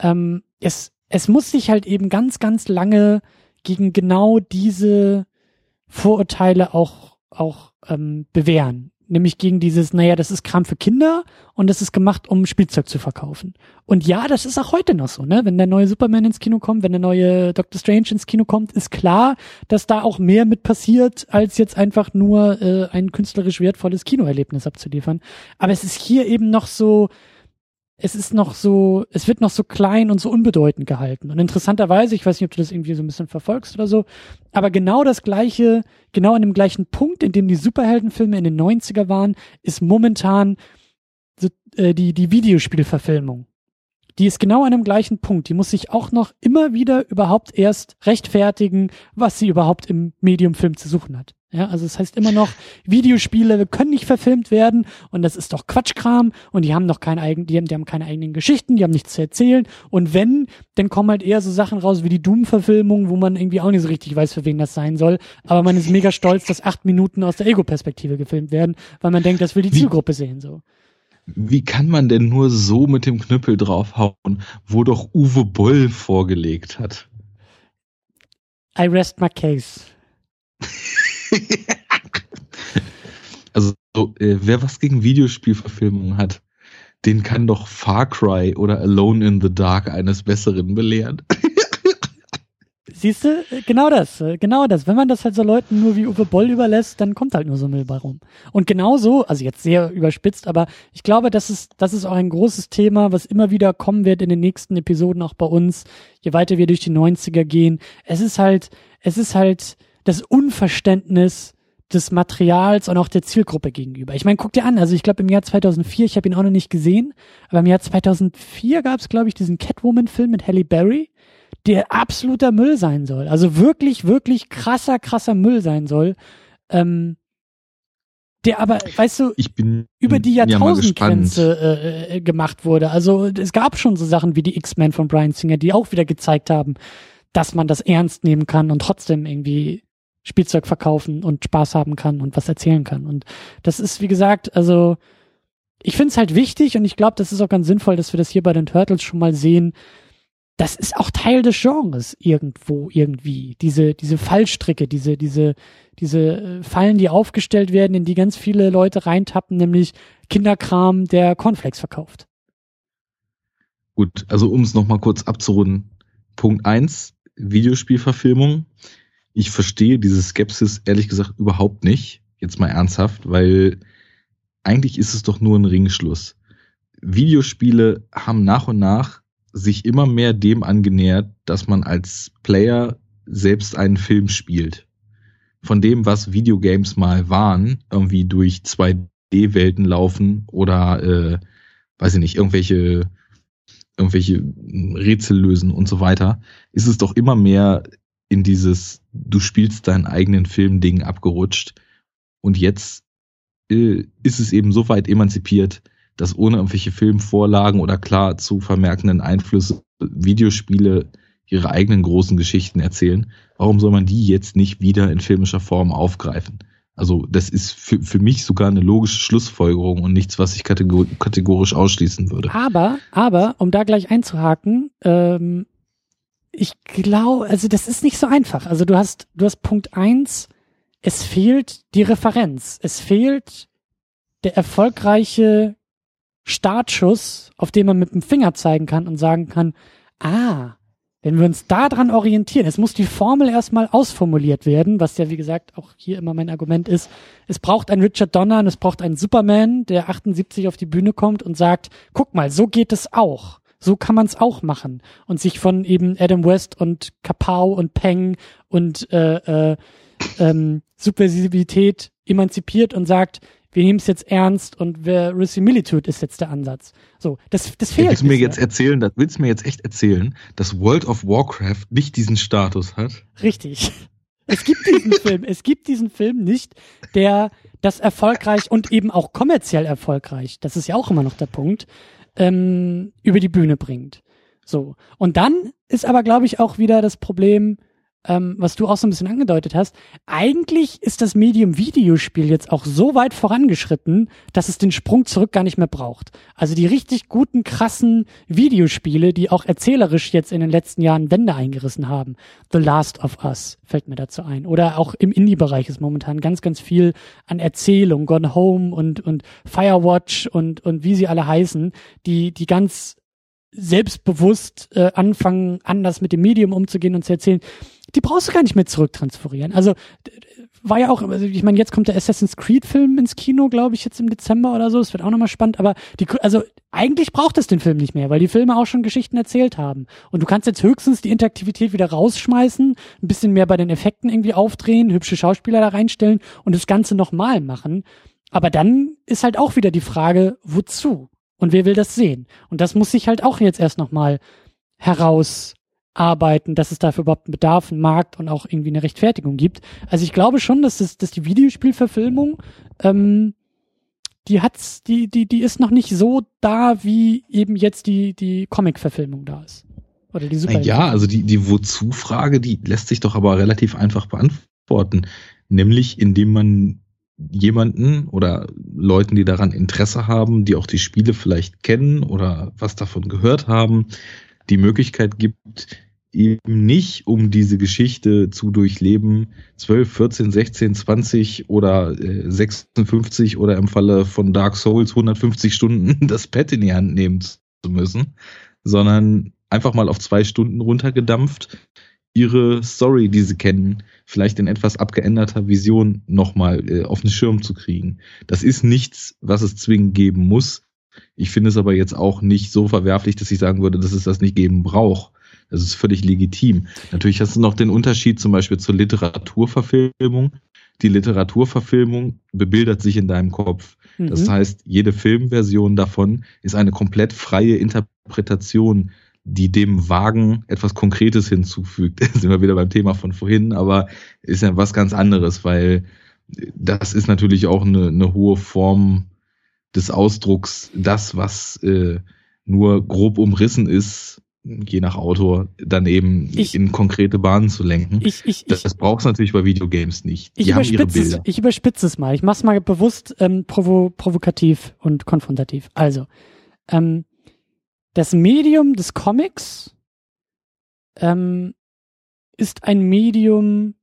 ähm, es es muss sich halt eben ganz ganz lange gegen genau diese Vorurteile auch auch ähm, bewähren nämlich gegen dieses, naja, das ist Kram für Kinder und das ist gemacht, um Spielzeug zu verkaufen. Und ja, das ist auch heute noch so, ne? Wenn der neue Superman ins Kino kommt, wenn der neue Doctor Strange ins Kino kommt, ist klar, dass da auch mehr mit passiert, als jetzt einfach nur äh, ein künstlerisch wertvolles Kinoerlebnis abzuliefern. Aber es ist hier eben noch so, es ist noch so, es wird noch so klein und so unbedeutend gehalten. Und interessanterweise, ich weiß nicht, ob du das irgendwie so ein bisschen verfolgst oder so, aber genau das gleiche, genau an dem gleichen Punkt, in dem die Superheldenfilme in den 90er waren, ist momentan so, äh, die, die Videospielverfilmung die ist genau an dem gleichen Punkt. Die muss sich auch noch immer wieder überhaupt erst rechtfertigen, was sie überhaupt im Mediumfilm zu suchen hat. Ja, also es das heißt immer noch, Videospiele können nicht verfilmt werden und das ist doch Quatschkram und die haben noch keine eigenen, die haben, die haben keine eigenen Geschichten, die haben nichts zu erzählen und wenn, dann kommen halt eher so Sachen raus wie die Doom-Verfilmung, wo man irgendwie auch nicht so richtig weiß, für wen das sein soll, aber man ist mega stolz, dass acht Minuten aus der Ego-Perspektive gefilmt werden, weil man denkt, das will die Zielgruppe sehen, so wie kann man denn nur so mit dem Knüppel draufhauen, wo doch Uwe Boll vorgelegt hat? I rest my case. also, äh, wer was gegen Videospielverfilmungen hat, den kann doch Far Cry oder Alone in the Dark eines Besseren belehren. Siehst du, genau das, genau das. Wenn man das halt so Leuten nur wie Uwe Boll überlässt, dann kommt halt nur so Müll bei rum. Und genauso, also jetzt sehr überspitzt, aber ich glaube, das ist, das ist auch ein großes Thema, was immer wieder kommen wird in den nächsten Episoden auch bei uns, je weiter wir durch die 90er gehen. Es ist halt, es ist halt das Unverständnis des Materials und auch der Zielgruppe gegenüber. Ich meine, guck dir an, also ich glaube im Jahr 2004, ich habe ihn auch noch nicht gesehen, aber im Jahr 2004 gab es, glaube ich, diesen Catwoman-Film mit Halle Berry, der absoluter Müll sein soll. Also wirklich, wirklich krasser, krasser Müll sein soll. Ähm, der aber, weißt du, über die Jahrtausendgrenze äh, äh, gemacht wurde. Also es gab schon so Sachen wie die X-Men von Brian Singer, die auch wieder gezeigt haben, dass man das ernst nehmen kann und trotzdem irgendwie Spielzeug verkaufen und Spaß haben kann und was erzählen kann. Und das ist, wie gesagt, also ich finde es halt wichtig und ich glaube, das ist auch ganz sinnvoll, dass wir das hier bei den Turtles schon mal sehen, das ist auch Teil des Genres irgendwo, irgendwie. Diese, diese Fallstricke, diese, diese, diese äh, Fallen, die aufgestellt werden, in die ganz viele Leute reintappen, nämlich Kinderkram, der Cornflakes verkauft. Gut, also um es nochmal kurz abzurunden. Punkt eins Videospielverfilmung. Ich verstehe diese Skepsis ehrlich gesagt überhaupt nicht. Jetzt mal ernsthaft, weil eigentlich ist es doch nur ein Ringschluss. Videospiele haben nach und nach sich immer mehr dem angenähert, dass man als Player selbst einen Film spielt. Von dem, was Videogames mal waren, irgendwie durch 2D-Welten laufen oder, äh, weiß ich nicht, irgendwelche, irgendwelche Rätsel lösen und so weiter, ist es doch immer mehr in dieses, du spielst deinen eigenen Film-Ding abgerutscht. Und jetzt äh, ist es eben so weit emanzipiert, dass ohne irgendwelche Filmvorlagen oder klar zu vermerkenden Einflüsse Videospiele ihre eigenen großen Geschichten erzählen. Warum soll man die jetzt nicht wieder in filmischer Form aufgreifen? Also das ist für, für mich sogar eine logische Schlussfolgerung und nichts, was ich kategorisch ausschließen würde. Aber, aber, um da gleich einzuhaken, ähm, ich glaube, also das ist nicht so einfach. Also du hast, du hast Punkt eins, es fehlt die Referenz. Es fehlt der erfolgreiche Startschuss, auf den man mit dem Finger zeigen kann und sagen kann, ah, wenn wir uns daran orientieren, es muss die Formel erstmal ausformuliert werden, was ja wie gesagt auch hier immer mein Argument ist. Es braucht einen Richard Donner und es braucht einen Superman, der 78 auf die Bühne kommt und sagt, guck mal, so geht es auch. So kann man es auch machen und sich von eben Adam West und Kapow und Peng und äh, äh, ähm, Subversivität emanzipiert und sagt, wir nehmen es jetzt ernst und Verisimilitude ist jetzt der Ansatz. So, das, das fehlt. Willst du mir jetzt erzählen, das willst du mir jetzt echt erzählen, dass World of Warcraft nicht diesen Status hat? Richtig. Es gibt diesen Film, es gibt diesen Film nicht, der das erfolgreich und eben auch kommerziell erfolgreich, das ist ja auch immer noch der Punkt, ähm, über die Bühne bringt. So. Und dann ist aber, glaube ich, auch wieder das Problem, ähm, was du auch so ein bisschen angedeutet hast, eigentlich ist das Medium Videospiel jetzt auch so weit vorangeschritten, dass es den Sprung zurück gar nicht mehr braucht. Also die richtig guten, krassen Videospiele, die auch erzählerisch jetzt in den letzten Jahren Wände eingerissen haben. The Last of Us fällt mir dazu ein. Oder auch im Indie-Bereich ist momentan ganz, ganz viel an Erzählung, Gone Home und, und Firewatch und, und wie sie alle heißen, die, die ganz selbstbewusst äh, anfangen, anders mit dem Medium umzugehen und zu erzählen, die brauchst du gar nicht mehr zurücktransferieren. Also war ja auch, also ich meine, jetzt kommt der Assassin's Creed-Film ins Kino, glaube ich, jetzt im Dezember oder so. Es wird auch nochmal spannend, aber die, also eigentlich braucht es den Film nicht mehr, weil die Filme auch schon Geschichten erzählt haben. Und du kannst jetzt höchstens die Interaktivität wieder rausschmeißen, ein bisschen mehr bei den Effekten irgendwie aufdrehen, hübsche Schauspieler da reinstellen und das Ganze nochmal machen. Aber dann ist halt auch wieder die Frage, wozu? Und wer will das sehen? Und das muss sich halt auch jetzt erst nochmal herausarbeiten, dass es dafür überhaupt einen Bedarf, einen Markt und auch irgendwie eine Rechtfertigung gibt. Also ich glaube schon, dass, das, dass die Videospielverfilmung, ähm, die hat's, die, die, die ist noch nicht so da, wie eben jetzt die, die Comic-Verfilmung da ist. Oder die Super. Ja, also die, die Wozu-Frage, die lässt sich doch aber relativ einfach beantworten. Nämlich, indem man jemanden oder Leuten, die daran Interesse haben, die auch die Spiele vielleicht kennen oder was davon gehört haben, die Möglichkeit gibt, eben nicht um diese Geschichte zu durchleben, 12, 14, 16, 20 oder äh, 56 oder im Falle von Dark Souls 150 Stunden das Pad in die Hand nehmen zu müssen, sondern einfach mal auf zwei Stunden runtergedampft, ihre Story, die sie kennen, vielleicht in etwas abgeänderter Vision nochmal äh, auf den Schirm zu kriegen. Das ist nichts, was es zwingend geben muss. Ich finde es aber jetzt auch nicht so verwerflich, dass ich sagen würde, dass es das nicht geben braucht. Das ist völlig legitim. Natürlich hast du noch den Unterschied zum Beispiel zur Literaturverfilmung. die Literaturverfilmung bebildert sich in deinem Kopf. Mhm. Das heißt, jede Filmversion davon ist eine komplett freie Interpretation, die dem Wagen etwas Konkretes hinzufügt. Da sind wir wieder beim Thema von vorhin, aber ist ja was ganz anderes, weil das ist natürlich auch eine, eine hohe Form des Ausdrucks, das, was äh, nur grob umrissen ist, je nach Autor, dann eben ich, in konkrete Bahnen zu lenken. Ich, ich, das, das braucht es natürlich bei Videogames nicht. Die haben ihre Bilder. Es, ich überspitze es mal. Ich mache es mal bewusst ähm, provo provokativ und konfrontativ. Also, ähm, das Medium des Comics ähm, ist ein Medium,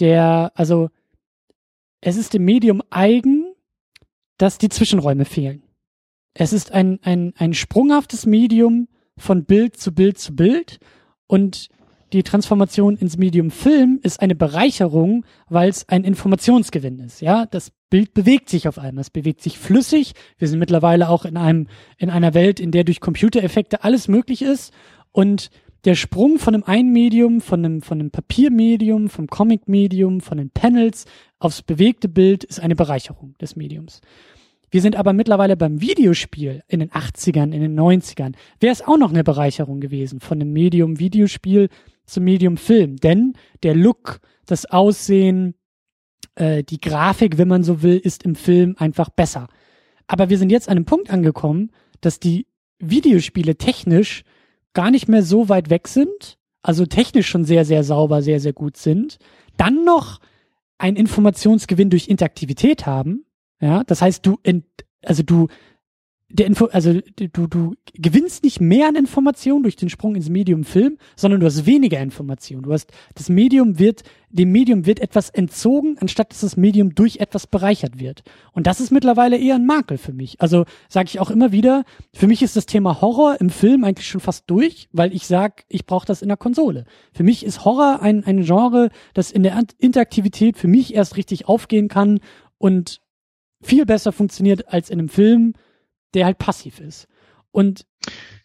der, also es ist dem Medium eigen, dass die Zwischenräume fehlen. Es ist ein, ein, ein sprunghaftes Medium von Bild zu Bild zu Bild und die Transformation ins Medium Film ist eine Bereicherung, weil es ein Informationsgewinn ist. Ja, das Bild bewegt sich auf einmal, es bewegt sich flüssig. Wir sind mittlerweile auch in einem in einer Welt, in der durch Computereffekte alles möglich ist und der Sprung von einem einen Medium, von einem, von einem Papiermedium, vom Comic-Medium, von den Panels aufs bewegte Bild ist eine Bereicherung des Mediums. Wir sind aber mittlerweile beim Videospiel in den 80ern, in den 90ern. Wäre es auch noch eine Bereicherung gewesen von dem Medium Videospiel zum Medium Film. Denn der Look, das Aussehen, äh, die Grafik, wenn man so will, ist im Film einfach besser. Aber wir sind jetzt an einem Punkt angekommen, dass die Videospiele technisch gar nicht mehr so weit weg sind, also technisch schon sehr, sehr sauber, sehr, sehr gut sind, dann noch ein Informationsgewinn durch Interaktivität haben, ja, das heißt, du, ent, also du, der Info, also du, du gewinnst nicht mehr an Informationen durch den Sprung ins Medium Film, sondern du hast weniger Informationen. Du hast, das Medium wird, dem Medium wird etwas entzogen, anstatt dass das Medium durch etwas bereichert wird. Und das ist mittlerweile eher ein Makel für mich. Also sage ich auch immer wieder, für mich ist das Thema Horror im Film eigentlich schon fast durch, weil ich sag, ich brauche das in der Konsole. Für mich ist Horror ein, ein Genre, das in der Interaktivität für mich erst richtig aufgehen kann und viel besser funktioniert als in einem Film, der halt passiv ist. Und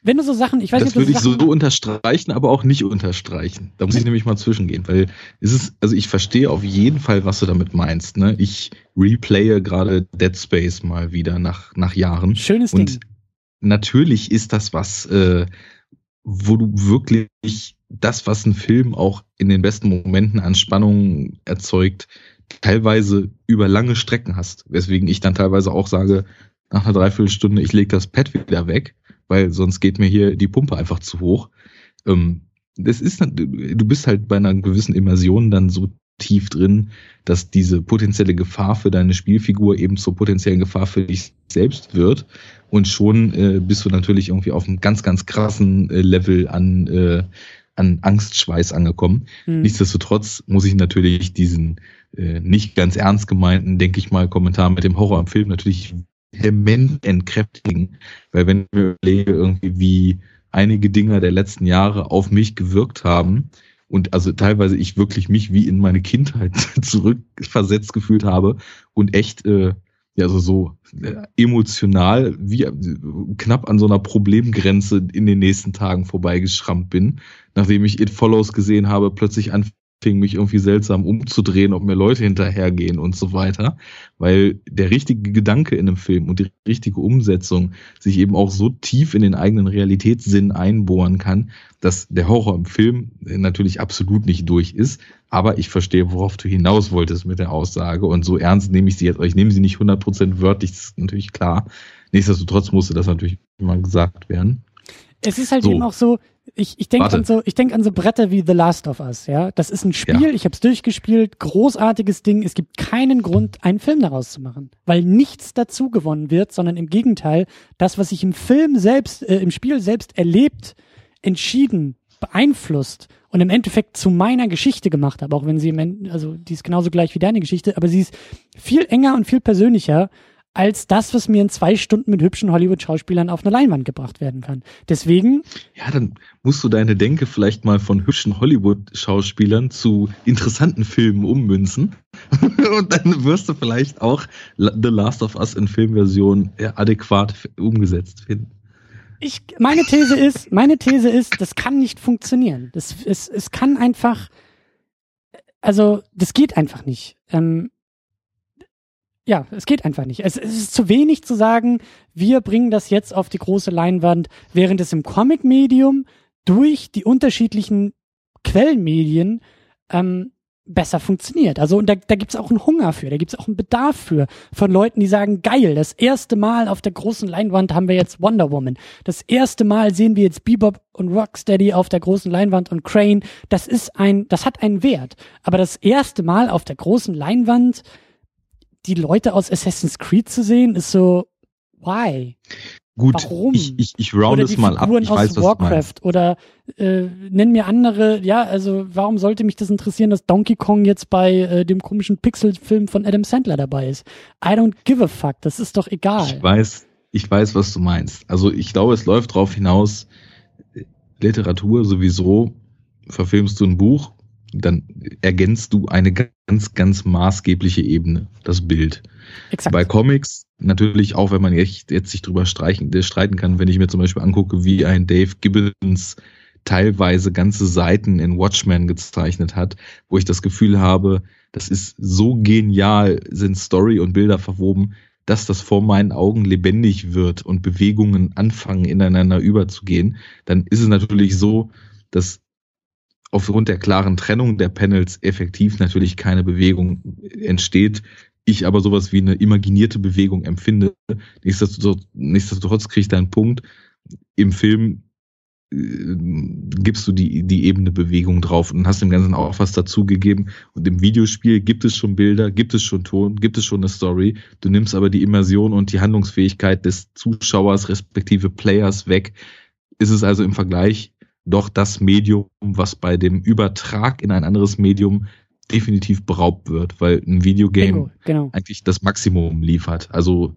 wenn du so Sachen, ich weiß das nicht, das würde ich so unterstreichen, aber auch nicht unterstreichen. Da muss ich nämlich mal zwischengehen, weil es ist, also ich verstehe auf jeden Fall, was du damit meinst. Ne? Ich replaye gerade Dead Space mal wieder nach, nach Jahren. Schönes und Ding. Natürlich ist das was, äh, wo du wirklich das, was ein Film auch in den besten Momenten an Spannung erzeugt, teilweise über lange Strecken hast. Weswegen ich dann teilweise auch sage, nach einer Dreiviertelstunde, ich lege das Pad wieder weg, weil sonst geht mir hier die Pumpe einfach zu hoch. Ähm, das ist, du bist halt bei einer gewissen Immersion dann so tief drin, dass diese potenzielle Gefahr für deine Spielfigur eben zur potenziellen Gefahr für dich selbst wird. Und schon äh, bist du natürlich irgendwie auf einem ganz, ganz krassen äh, Level an, äh, an Angstschweiß angekommen. Hm. Nichtsdestotrotz muss ich natürlich diesen nicht ganz ernst gemeinten, denke ich mal, Kommentar mit dem Horror am Film natürlich vehement entkräftigen. Weil wenn ich mir überlege, irgendwie, wie einige Dinger der letzten Jahre auf mich gewirkt haben, und also teilweise ich wirklich mich wie in meine Kindheit zurückversetzt gefühlt habe und echt äh, ja also so äh, emotional wie äh, knapp an so einer Problemgrenze in den nächsten Tagen vorbeigeschrammt bin, nachdem ich It Follows gesehen habe, plötzlich an fing mich irgendwie seltsam umzudrehen, ob mir Leute hinterhergehen und so weiter, weil der richtige Gedanke in einem Film und die richtige Umsetzung sich eben auch so tief in den eigenen Realitätssinn einbohren kann, dass der Horror im Film natürlich absolut nicht durch ist, aber ich verstehe, worauf du hinaus wolltest mit der Aussage und so ernst nehme ich sie jetzt, ich nehme sie nicht 100% wörtlich, das ist natürlich klar. Nichtsdestotrotz musste das natürlich immer gesagt werden. Es ist halt so. eben auch so, ich, ich denke an so, ich denke an so Bretter wie The Last of Us, ja. Das ist ein Spiel, ja. ich habe es durchgespielt, großartiges Ding. Es gibt keinen Grund, einen Film daraus zu machen, weil nichts dazu gewonnen wird, sondern im Gegenteil, das, was ich im Film selbst, äh, im Spiel selbst erlebt, entschieden, beeinflusst und im Endeffekt zu meiner Geschichte gemacht habe, auch wenn sie im End, also die ist genauso gleich wie deine Geschichte, aber sie ist viel enger und viel persönlicher als das, was mir in zwei Stunden mit hübschen Hollywood-Schauspielern auf eine Leinwand gebracht werden kann. Deswegen. Ja, dann musst du deine Denke vielleicht mal von hübschen Hollywood-Schauspielern zu interessanten Filmen ummünzen. Und dann wirst du vielleicht auch The Last of Us in Filmversion adäquat umgesetzt finden. Ich, meine These ist, meine These ist, das kann nicht funktionieren. Das, es, es kann einfach, also das geht einfach nicht. Ähm, ja, es geht einfach nicht. Es, es, ist zu wenig zu sagen, wir bringen das jetzt auf die große Leinwand, während es im Comic-Medium durch die unterschiedlichen Quellenmedien ähm, besser funktioniert. Also und da, da gibt es auch einen Hunger für, da gibt es auch einen Bedarf für von Leuten, die sagen, geil, das erste Mal auf der großen Leinwand haben wir jetzt Wonder Woman. Das erste Mal sehen wir jetzt Bebop und Rocksteady auf der großen Leinwand und Crane. Das ist ein, das hat einen Wert. Aber das erste Mal auf der großen Leinwand die Leute aus Assassin's Creed zu sehen, ist so, why? Gut, Warum? ich, ich, ich round es mal ab. Ich aus weiß, Warcraft oder äh, nenn mir andere, ja, also warum sollte mich das interessieren, dass Donkey Kong jetzt bei äh, dem komischen Pixel-Film von Adam Sandler dabei ist? I don't give a fuck, das ist doch egal. Ich weiß, ich weiß, was du meinst. Also ich glaube, es läuft darauf hinaus, Literatur sowieso, verfilmst du ein Buch, dann ergänzt du eine ganz, ganz maßgebliche Ebene, das Bild. Exakt. Bei Comics natürlich auch, wenn man echt jetzt sich drüber streichen, streiten kann, wenn ich mir zum Beispiel angucke, wie ein Dave Gibbons teilweise ganze Seiten in Watchmen gezeichnet hat, wo ich das Gefühl habe, das ist so genial, sind Story und Bilder verwoben, dass das vor meinen Augen lebendig wird und Bewegungen anfangen ineinander überzugehen, dann ist es natürlich so, dass aufgrund der klaren Trennung der Panels effektiv natürlich keine Bewegung entsteht. Ich aber sowas wie eine imaginierte Bewegung empfinde. Nichtsdestotrotz, nichtsdestotrotz kriege ich da einen Punkt. Im Film äh, gibst du die, die Ebene Bewegung drauf und hast dem Ganzen auch was dazugegeben. Und im Videospiel gibt es schon Bilder, gibt es schon Ton, gibt es schon eine Story. Du nimmst aber die Immersion und die Handlungsfähigkeit des Zuschauers respektive Players weg. Ist es also im Vergleich doch das Medium, was bei dem Übertrag in ein anderes Medium definitiv beraubt wird, weil ein Videogame genau. eigentlich das Maximum liefert. Also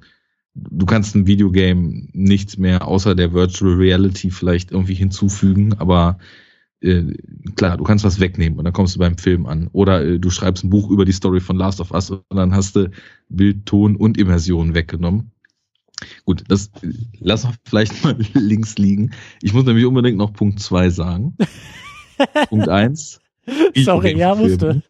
du kannst ein Videogame nichts mehr außer der Virtual Reality vielleicht irgendwie hinzufügen, aber äh, klar, du kannst was wegnehmen und dann kommst du beim Film an. Oder äh, du schreibst ein Buch über die Story von Last of Us und dann hast du Bild, Ton und Immersion weggenommen. Gut, das lass wir vielleicht mal links liegen. Ich muss nämlich unbedingt noch Punkt zwei sagen. Punkt eins. Sorry, ja, musste.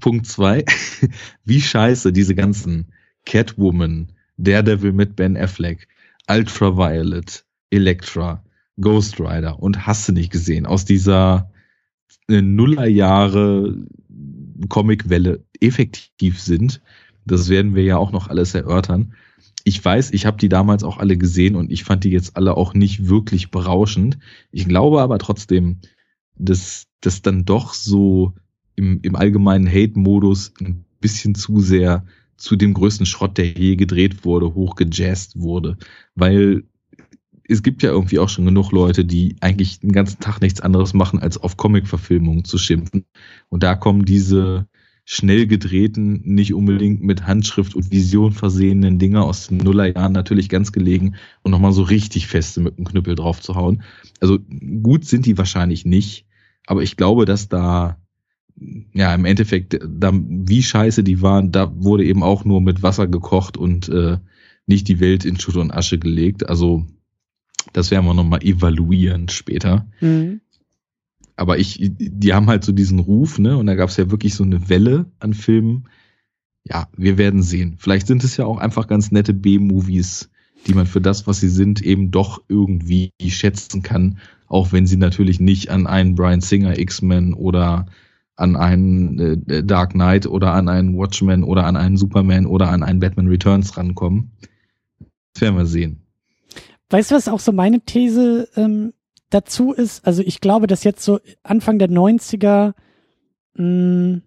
Punkt zwei. Wie scheiße diese ganzen Catwoman, Daredevil mit Ben Affleck, Ultraviolet, Elektra, Ghost Rider und hast du nicht gesehen aus dieser äh, Nullerjahre Comicwelle effektiv sind. Das werden wir ja auch noch alles erörtern ich weiß, ich habe die damals auch alle gesehen und ich fand die jetzt alle auch nicht wirklich berauschend. Ich glaube aber trotzdem, dass das dann doch so im, im allgemeinen Hate-Modus ein bisschen zu sehr zu dem größten Schrott, der je gedreht wurde, hochgejazzt wurde. Weil es gibt ja irgendwie auch schon genug Leute, die eigentlich den ganzen Tag nichts anderes machen, als auf Comic-Verfilmungen zu schimpfen. Und da kommen diese, schnell gedrehten, nicht unbedingt mit Handschrift und Vision versehenen Dinger aus den Nullerjahren natürlich ganz gelegen und nochmal so richtig feste mit dem Knüppel drauf zu hauen. Also gut sind die wahrscheinlich nicht, aber ich glaube, dass da ja im Endeffekt, da, wie scheiße die waren, da wurde eben auch nur mit Wasser gekocht und äh, nicht die Welt in Schutt und Asche gelegt. Also das werden wir nochmal evaluieren später. Mhm aber ich, die haben halt so diesen Ruf, ne? Und da gab es ja wirklich so eine Welle an Filmen. Ja, wir werden sehen. Vielleicht sind es ja auch einfach ganz nette B-Movies, die man für das, was sie sind, eben doch irgendwie schätzen kann, auch wenn sie natürlich nicht an einen Brian Singer X-Men oder an einen äh, Dark Knight oder an einen Watchmen oder an einen Superman oder an einen Batman Returns rankommen. Das werden wir sehen. Weißt du, was auch so meine These ähm, dazu ist, also ich glaube, dass jetzt so Anfang der 90er, mh, hm,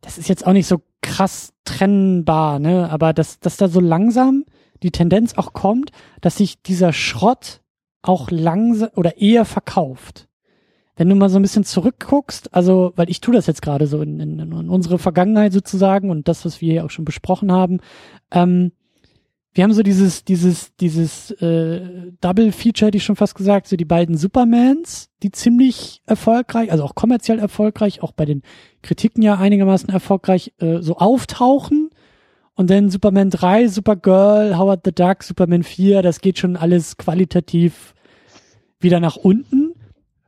das ist jetzt auch nicht so krass trennbar, ne, aber dass, dass da so langsam die Tendenz auch kommt, dass sich dieser Schrott auch langsam oder eher verkauft. Wenn du mal so ein bisschen zurückguckst, also, weil ich tue das jetzt gerade so in, in, in unsere Vergangenheit sozusagen und das, was wir hier auch schon besprochen haben, ähm, wir haben so dieses, dieses, dieses äh, Double-Feature, hätte ich schon fast gesagt, so die beiden Supermans, die ziemlich erfolgreich, also auch kommerziell erfolgreich, auch bei den Kritiken ja einigermaßen erfolgreich, äh, so auftauchen. Und dann Superman 3, Supergirl, Howard the Duck, Superman 4, das geht schon alles qualitativ wieder nach unten,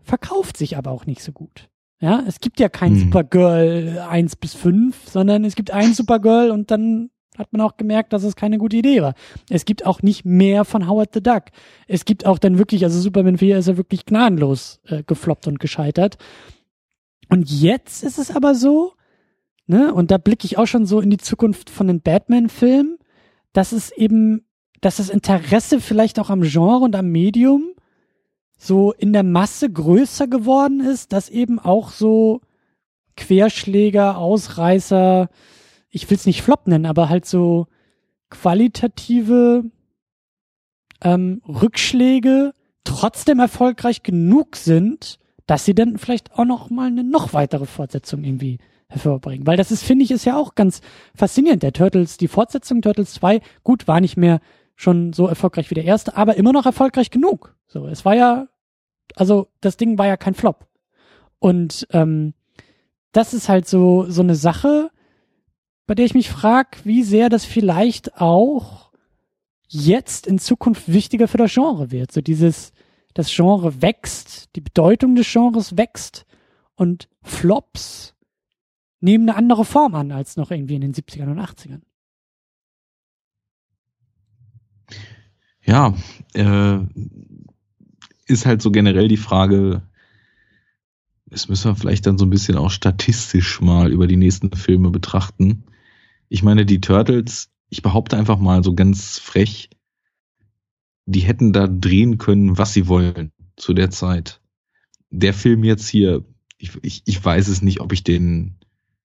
verkauft sich aber auch nicht so gut. Ja, es gibt ja kein Hm. Supergirl 1 bis 5, sondern es gibt ein Supergirl und dann hat man auch gemerkt, dass es keine gute Idee war. Es gibt auch nicht mehr von Howard the Duck. Es gibt auch dann wirklich, also Superman 4 ist ja wirklich gnadenlos äh, gefloppt und gescheitert. Und jetzt ist es aber so, ne, und da blicke ich auch schon so in die Zukunft von den Batman-Filmen, dass es eben, dass das Interesse vielleicht auch am Genre und am Medium so in der Masse größer geworden ist, dass eben auch so Querschläger, Ausreißer, ich will es nicht Flop nennen, aber halt so qualitative ähm, Rückschläge trotzdem erfolgreich genug sind, dass sie dann vielleicht auch noch mal eine noch weitere Fortsetzung irgendwie hervorbringen. Weil das ist, finde ich, ist ja auch ganz faszinierend. Der Turtles, die Fortsetzung Turtles 2, gut, war nicht mehr schon so erfolgreich wie der erste, aber immer noch erfolgreich genug. So, es war ja, also das Ding war ja kein Flop. Und ähm, das ist halt so so eine Sache, bei der ich mich frage, wie sehr das vielleicht auch jetzt in Zukunft wichtiger für das Genre wird. So dieses, das Genre wächst, die Bedeutung des Genres wächst und Flops nehmen eine andere Form an als noch irgendwie in den 70ern und 80ern. Ja, äh, ist halt so generell die Frage, das müssen wir vielleicht dann so ein bisschen auch statistisch mal über die nächsten Filme betrachten. Ich meine, die Turtles, ich behaupte einfach mal so ganz frech, die hätten da drehen können, was sie wollen zu der Zeit. Der Film jetzt hier, ich, ich, ich weiß es nicht, ob ich den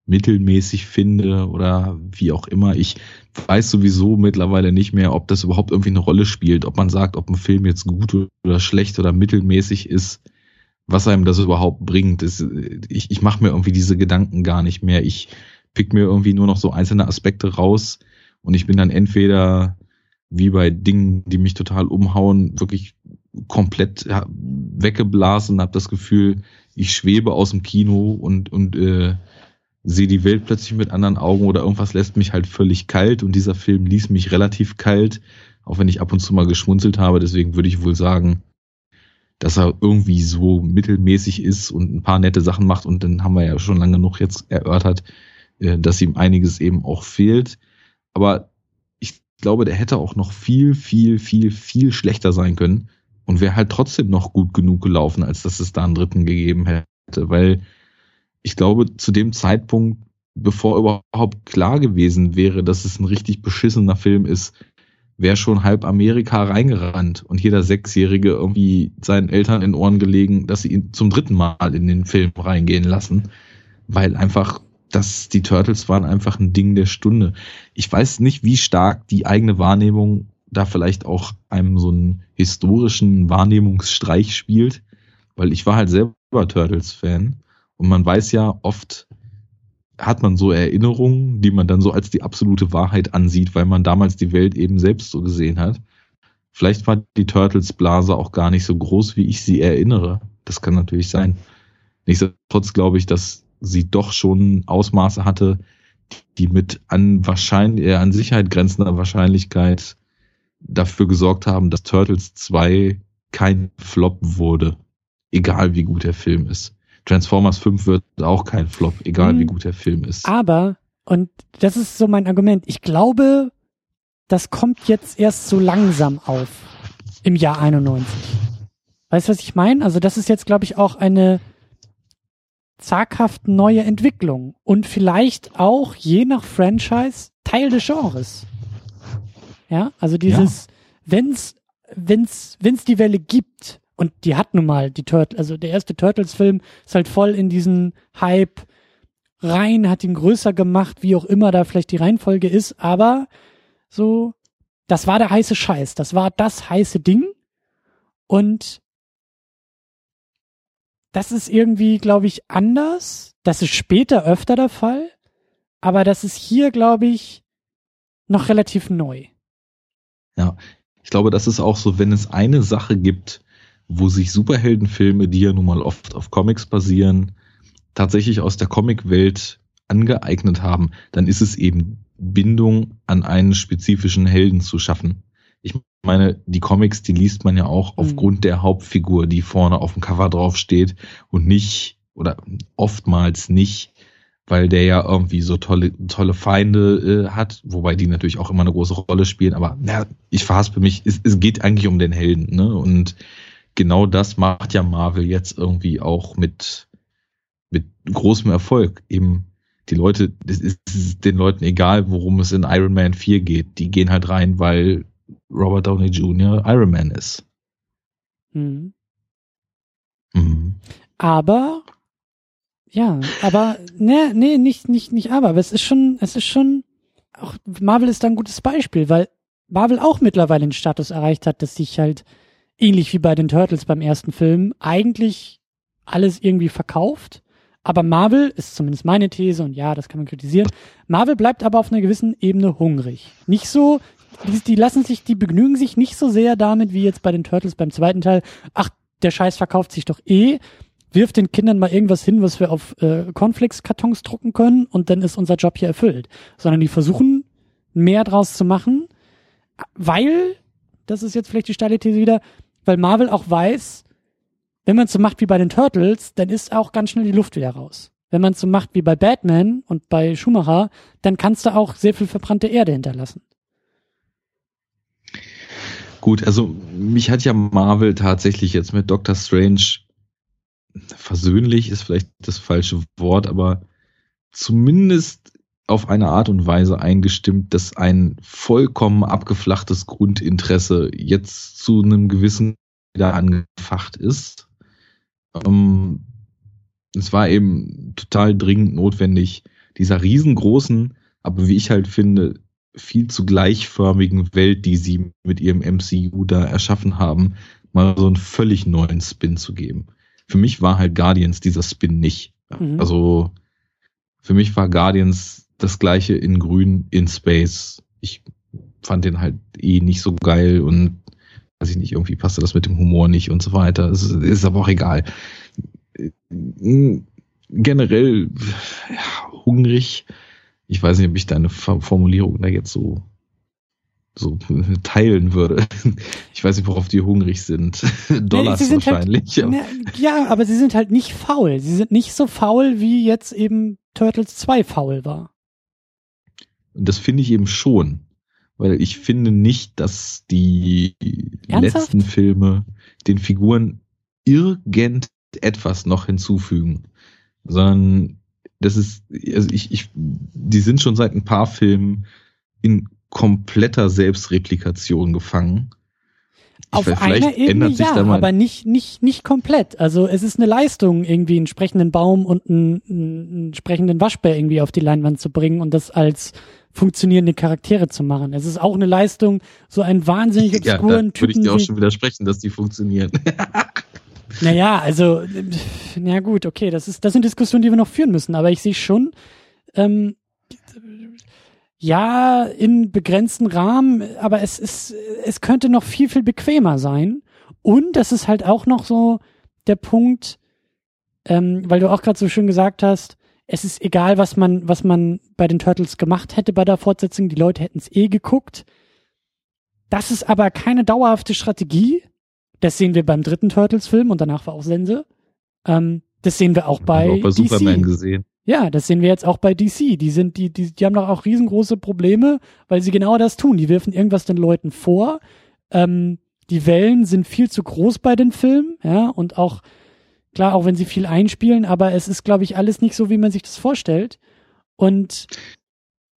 mittelmäßig finde oder wie auch immer. Ich weiß sowieso mittlerweile nicht mehr, ob das überhaupt irgendwie eine Rolle spielt, ob man sagt, ob ein Film jetzt gut oder schlecht oder mittelmäßig ist, was einem das überhaupt bringt. Das, ich ich mache mir irgendwie diese Gedanken gar nicht mehr. Ich pick mir irgendwie nur noch so einzelne Aspekte raus. Und ich bin dann entweder wie bei Dingen, die mich total umhauen, wirklich komplett weggeblasen habe das Gefühl, ich schwebe aus dem Kino und, und äh, sehe die Welt plötzlich mit anderen Augen oder irgendwas lässt mich halt völlig kalt. Und dieser Film ließ mich relativ kalt, auch wenn ich ab und zu mal geschmunzelt habe. Deswegen würde ich wohl sagen, dass er irgendwie so mittelmäßig ist und ein paar nette Sachen macht. Und dann haben wir ja schon lange genug jetzt erörtert, dass ihm einiges eben auch fehlt. Aber ich glaube, der hätte auch noch viel, viel, viel, viel schlechter sein können und wäre halt trotzdem noch gut genug gelaufen, als dass es da einen dritten gegeben hätte, weil ich glaube, zu dem Zeitpunkt, bevor überhaupt klar gewesen wäre, dass es ein richtig beschissener Film ist, wäre schon halb Amerika reingerannt und jeder Sechsjährige irgendwie seinen Eltern in Ohren gelegen, dass sie ihn zum dritten Mal in den Film reingehen lassen, weil einfach das, die Turtles waren einfach ein Ding der Stunde. Ich weiß nicht, wie stark die eigene Wahrnehmung da vielleicht auch einem so einen historischen Wahrnehmungsstreich spielt, weil ich war halt selber Turtles-Fan und man weiß ja, oft hat man so Erinnerungen, die man dann so als die absolute Wahrheit ansieht, weil man damals die Welt eben selbst so gesehen hat. Vielleicht war die Turtles-Blase auch gar nicht so groß, wie ich sie erinnere. Das kann natürlich sein. Nichtsdestotrotz glaube ich, dass sie doch schon Ausmaße hatte, die mit an wahrscheinlich, äh, an Sicherheit grenzender Wahrscheinlichkeit dafür gesorgt haben, dass Turtles 2 kein Flop wurde. Egal wie gut der Film ist. Transformers 5 wird auch kein Flop, egal Hm. wie gut der Film ist. Aber, und das ist so mein Argument, ich glaube, das kommt jetzt erst so langsam auf im Jahr 91. Weißt du, was ich meine? Also das ist jetzt, glaube ich, auch eine zaghaft neue Entwicklung und vielleicht auch je nach Franchise Teil des Genres. Ja, also dieses, wenn's, wenn's, wenn's die Welle gibt und die hat nun mal die Turtles, also der erste Turtles-Film ist halt voll in diesen Hype rein, hat ihn größer gemacht, wie auch immer da vielleicht die Reihenfolge ist, aber so, das war der heiße Scheiß, das war das heiße Ding und das ist irgendwie, glaube ich, anders. Das ist später öfter der Fall, aber das ist hier, glaube ich, noch relativ neu. Ja, ich glaube, das ist auch so, wenn es eine Sache gibt, wo sich Superheldenfilme, die ja nun mal oft auf Comics basieren, tatsächlich aus der Comicwelt angeeignet haben, dann ist es eben Bindung an einen spezifischen Helden zu schaffen. Ich meine, die Comics, die liest man ja auch Mhm. aufgrund der Hauptfigur, die vorne auf dem Cover drauf steht und nicht oder oftmals nicht, weil der ja irgendwie so tolle, tolle Feinde äh, hat, wobei die natürlich auch immer eine große Rolle spielen, aber ja, ich verhaspe mich, es, es geht eigentlich um den Helden, ne? Und genau das macht ja Marvel jetzt irgendwie auch mit, mit großem Erfolg. Eben die Leute, es ist den Leuten egal, worum es in Iron Man 4 geht. Die gehen halt rein, weil Robert Downey Jr. Iron Man ist. Mhm. Mhm. Aber ja, aber ne, nee, nicht nicht nicht aber, aber es ist schon es ist schon auch Marvel ist da ein gutes Beispiel, weil Marvel auch mittlerweile den Status erreicht hat, dass sich halt ähnlich wie bei den Turtles beim ersten Film eigentlich alles irgendwie verkauft. Aber Marvel ist zumindest meine These und ja, das kann man kritisieren. Marvel bleibt aber auf einer gewissen Ebene hungrig. Nicht so, die, die lassen sich, die begnügen sich nicht so sehr damit wie jetzt bei den Turtles beim zweiten Teil. Ach, der Scheiß verkauft sich doch eh. Wirft den Kindern mal irgendwas hin, was wir auf äh, Cornflakes-Kartons drucken können und dann ist unser Job hier erfüllt. Sondern die versuchen mehr draus zu machen, weil, das ist jetzt vielleicht die steile These wieder, weil Marvel auch weiß, wenn man es so macht wie bei den Turtles, dann ist auch ganz schnell die Luft wieder raus. Wenn man es so macht wie bei Batman und bei Schumacher, dann kannst du auch sehr viel verbrannte Erde hinterlassen. Gut, also mich hat ja Marvel tatsächlich jetzt mit Doctor Strange versöhnlich ist vielleicht das falsche Wort, aber zumindest auf eine Art und Weise eingestimmt, dass ein vollkommen abgeflachtes Grundinteresse jetzt zu einem gewissen wieder angefacht ist. Ähm, es war eben total dringend notwendig, dieser riesengroßen, aber wie ich halt finde, viel zu gleichförmigen Welt, die sie mit ihrem MCU da erschaffen haben, mal so einen völlig neuen Spin zu geben. Für mich war halt Guardians dieser Spin nicht. Mhm. Also für mich war Guardians das gleiche in Grün in Space. Ich fand den halt eh nicht so geil und weiß ich nicht, irgendwie passte das mit dem Humor nicht und so weiter. Es ist aber auch egal. Generell ja, hungrig. Ich weiß nicht, ob ich deine Formulierung da jetzt so so teilen würde. Ich weiß nicht, worauf die hungrig sind. Dollars nee, halt wahrscheinlich. Halt, ja, aber sie sind halt nicht faul. Sie sind nicht so faul, wie jetzt eben Turtles 2 faul war. Und das finde ich eben schon. Weil ich finde nicht, dass die Ernsthaft? letzten Filme den Figuren irgendetwas noch hinzufügen. Sondern das ist, also ich, ich, die sind schon seit ein paar Filmen in kompletter Selbstreplikation gefangen. Auf weiß, einer Ebene ja, aber nicht, nicht, nicht komplett. Also es ist eine Leistung, irgendwie einen entsprechenden Baum und einen, einen entsprechenden Waschbär irgendwie auf die Leinwand zu bringen und das als funktionierende Charaktere zu machen. Es ist auch eine Leistung, so einen wahnsinnig obskuren ja, Typen. Würde ich dir auch schon widersprechen, dass die funktionieren. naja, also, na gut, okay, das ist, das sind Diskussionen, die wir noch führen müssen, aber ich sehe schon, ähm, ja, in begrenzten Rahmen, aber es ist, es könnte noch viel, viel bequemer sein. Und das ist halt auch noch so der Punkt, ähm, weil du auch gerade so schön gesagt hast, es ist egal, was man, was man bei den Turtles gemacht hätte bei der Fortsetzung. Die Leute hätten es eh geguckt. Das ist aber keine dauerhafte Strategie. Das sehen wir beim dritten Turtles-Film und danach war auch Sense. Ähm, das sehen wir auch bei, auch bei DC. Superman gesehen. Ja, das sehen wir jetzt auch bei DC. Die sind, die, die, die haben doch auch riesengroße Probleme, weil sie genau das tun. Die wirfen irgendwas den Leuten vor. Ähm, die Wellen sind viel zu groß bei den Filmen, ja, und auch Klar, auch wenn sie viel einspielen, aber es ist, glaube ich, alles nicht so, wie man sich das vorstellt. Und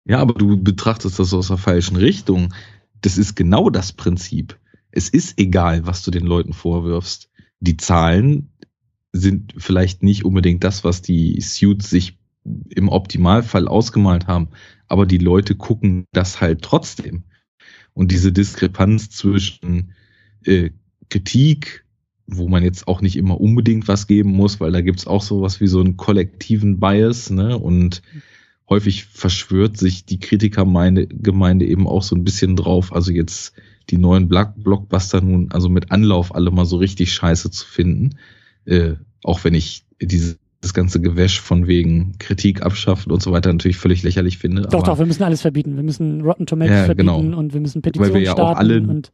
ja, aber du betrachtest das aus der falschen Richtung. Das ist genau das Prinzip. Es ist egal, was du den Leuten vorwirfst. Die Zahlen sind vielleicht nicht unbedingt das, was die Suits sich im Optimalfall ausgemalt haben, aber die Leute gucken das halt trotzdem. Und diese Diskrepanz zwischen äh, Kritik wo man jetzt auch nicht immer unbedingt was geben muss, weil da gibt's auch sowas wie so einen kollektiven Bias, ne? Und häufig verschwört sich die Kritikergemeinde eben auch so ein bisschen drauf. Also jetzt die neuen Blockbuster nun, also mit Anlauf alle mal so richtig scheiße zu finden. Äh, auch wenn ich dieses das ganze Gewäsch von wegen Kritik abschaffen und so weiter natürlich völlig lächerlich finde. Doch, doch, wir müssen alles verbieten. Wir müssen Rotten Tomatoes ja, verbieten genau. und wir müssen Petitionen Weil wir ja starten. Auch alle, und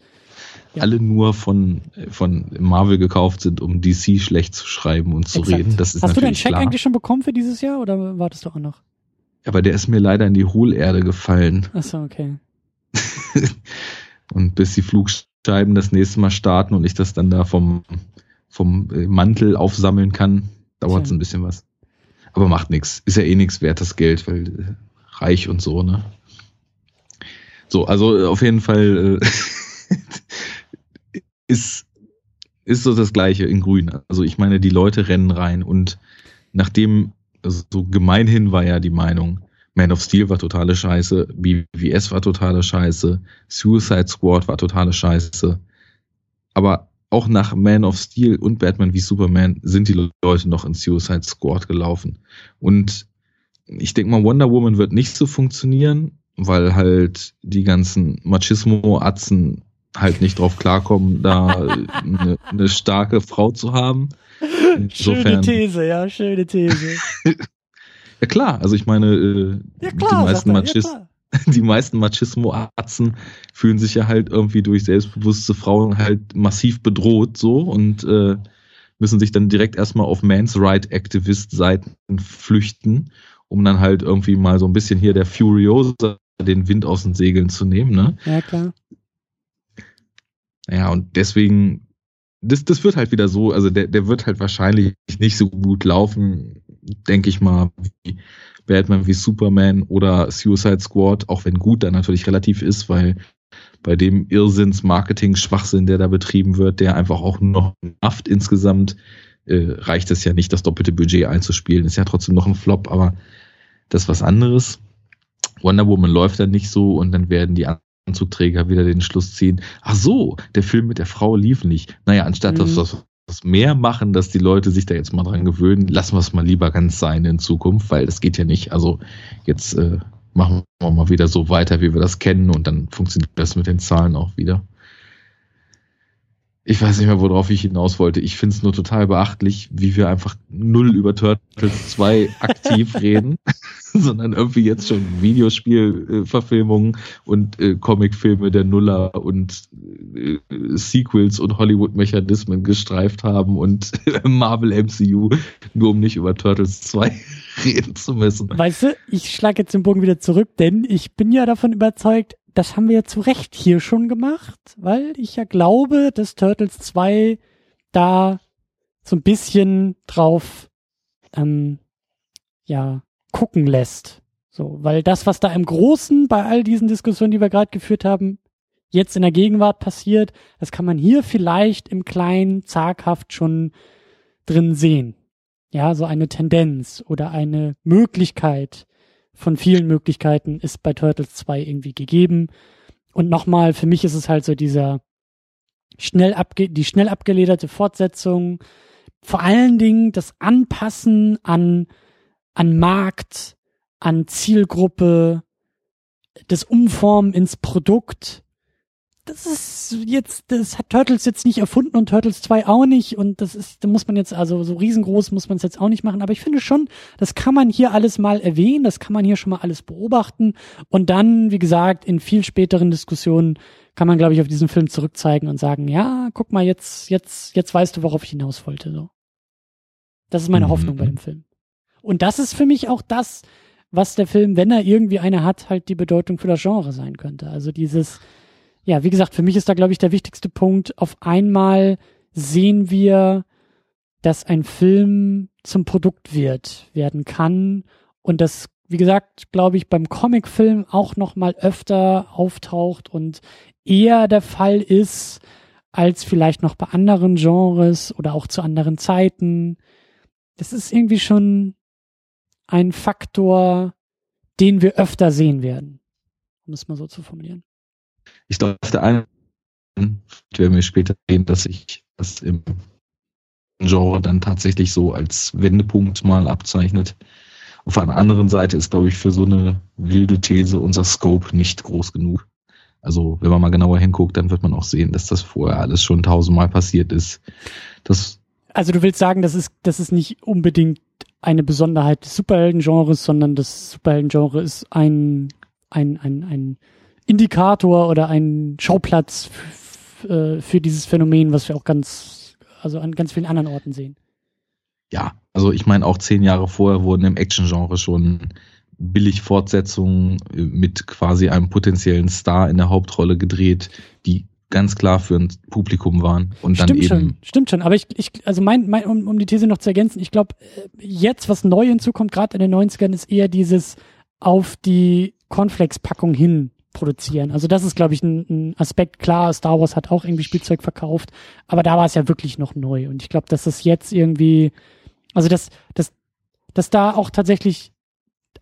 ja. alle nur von, von Marvel gekauft sind, um DC schlecht zu schreiben und zu Exakt. reden. Das ist Hast du deinen Check klar. eigentlich schon bekommen für dieses Jahr oder wartest du auch noch? Aber der ist mir leider in die Hohlerde gefallen. Ach so, okay. und bis die Flugscheiben das nächste Mal starten und ich das dann da vom, vom äh, Mantel aufsammeln kann, dauert es ein bisschen was. Aber macht nichts. Ist ja eh nichts wert, das Geld, weil äh, reich und so, ne? So, also äh, auf jeden Fall äh, ist, ist so das Gleiche in Grün. Also ich meine, die Leute rennen rein und nachdem also so gemeinhin war ja die Meinung, Man of Steel war totale Scheiße, BVS war totale Scheiße, Suicide Squad war totale Scheiße. Aber auch nach Man of Steel und Batman wie Superman sind die Leute noch in Suicide Squad gelaufen. Und ich denke mal, Wonder Woman wird nicht so funktionieren, weil halt die ganzen Machismo-Atzen halt nicht drauf klarkommen, da eine, eine starke Frau zu haben. Insofern, schöne These, ja, schöne These. ja klar, also ich meine, äh, ja, klar, die meisten Machis ja, die meisten Machismo-Atzen fühlen sich ja halt irgendwie durch selbstbewusste Frauen halt massiv bedroht so und äh, müssen sich dann direkt erstmal auf Man's Right Activist-Seiten flüchten, um dann halt irgendwie mal so ein bisschen hier der Furiosa den Wind aus den Segeln zu nehmen, ne? Ja, klar. Ja, und deswegen, das, das wird halt wieder so, also der, der wird halt wahrscheinlich nicht so gut laufen, denke ich mal, wie Batman wie Superman oder Suicide Squad, auch wenn gut dann natürlich relativ ist, weil bei dem Irrsinns-Marketing-Schwachsinn, der da betrieben wird, der einfach auch noch nervt insgesamt, äh, reicht es ja nicht, das doppelte Budget einzuspielen. Ist ja trotzdem noch ein Flop, aber das ist was anderes. Wonder Woman läuft dann nicht so und dann werden die Anzugträger wieder den Schluss ziehen. Ach so, der Film mit der Frau lief nicht. Naja, anstatt mhm. dass wir mehr machen, dass die Leute sich da jetzt mal dran gewöhnen, lassen wir es mal lieber ganz sein in Zukunft, weil das geht ja nicht. Also jetzt äh, machen wir mal wieder so weiter, wie wir das kennen und dann funktioniert das mit den Zahlen auch wieder ich weiß nicht mehr, worauf ich hinaus wollte. Ich finde es nur total beachtlich, wie wir einfach null über Turtles 2 aktiv reden, sondern irgendwie jetzt schon Videospielverfilmungen und äh, Comicfilme der Nuller und äh, Sequels und Hollywood-Mechanismen gestreift haben und Marvel MCU, nur um nicht über Turtles 2 reden zu müssen. Weißt du, ich schlage jetzt den Bogen wieder zurück, denn ich bin ja davon überzeugt, das haben wir zu Recht hier schon gemacht, weil ich ja glaube, dass Turtles 2 da so ein bisschen drauf ähm, ja gucken lässt. So, weil das, was da im Großen bei all diesen Diskussionen, die wir gerade geführt haben, jetzt in der Gegenwart passiert, das kann man hier vielleicht im Kleinen zaghaft schon drin sehen. Ja, so eine Tendenz oder eine Möglichkeit, von vielen Möglichkeiten ist bei Turtles 2 irgendwie gegeben. Und nochmal, für mich ist es halt so dieser schnell abge die schnell abgelederte Fortsetzung, vor allen Dingen das Anpassen an, an Markt, an Zielgruppe, das Umformen ins Produkt, das ist jetzt, das hat Turtles jetzt nicht erfunden und Turtles 2 auch nicht und das ist, da muss man jetzt, also so riesengroß muss man es jetzt auch nicht machen, aber ich finde schon, das kann man hier alles mal erwähnen, das kann man hier schon mal alles beobachten und dann, wie gesagt, in viel späteren Diskussionen kann man, glaube ich, auf diesen Film zurückzeigen und sagen, ja, guck mal, jetzt, jetzt, jetzt weißt du, worauf ich hinaus wollte, so. Das ist meine mhm. Hoffnung bei dem Film. Und das ist für mich auch das, was der Film, wenn er irgendwie eine hat, halt die Bedeutung für das Genre sein könnte. Also dieses, ja, wie gesagt, für mich ist da, glaube ich, der wichtigste Punkt. Auf einmal sehen wir, dass ein Film zum Produkt wird, werden kann und das, wie gesagt, glaube ich, beim Comicfilm auch noch mal öfter auftaucht und eher der Fall ist als vielleicht noch bei anderen Genres oder auch zu anderen Zeiten. Das ist irgendwie schon ein Faktor, den wir öfter sehen werden, um es mal so zu formulieren. Ich glaube, der einen werden wir später sehen, dass sich das im Genre dann tatsächlich so als Wendepunkt mal abzeichnet. Auf einer anderen Seite ist, glaube ich, für so eine wilde These unser Scope nicht groß genug. Also, wenn man mal genauer hinguckt, dann wird man auch sehen, dass das vorher alles schon tausendmal passiert ist. Das also, du willst sagen, das ist, das ist nicht unbedingt eine Besonderheit des Superhelden-Genres, sondern das Superhelden-Genre ist ein, ein, ein, ein Indikator oder ein Schauplatz äh, für dieses Phänomen, was wir auch ganz, also an ganz vielen anderen Orten sehen. Ja, also ich meine, auch zehn Jahre vorher wurden im Action-Genre schon billig Fortsetzungen äh, mit quasi einem potenziellen Star in der Hauptrolle gedreht, die ganz klar für ein Publikum waren und dann stimmt eben schon, stimmt schon. Aber ich, ich also mein, mein um, um die These noch zu ergänzen, ich glaube, jetzt, was neu hinzukommt, gerade in den 90ern, ist eher dieses auf die Cornflakes-Packung hin produzieren. Also das ist, glaube ich, ein, ein Aspekt. Klar, Star Wars hat auch irgendwie Spielzeug verkauft, aber da war es ja wirklich noch neu. Und ich glaube, dass das jetzt irgendwie, also dass, dass, dass da auch tatsächlich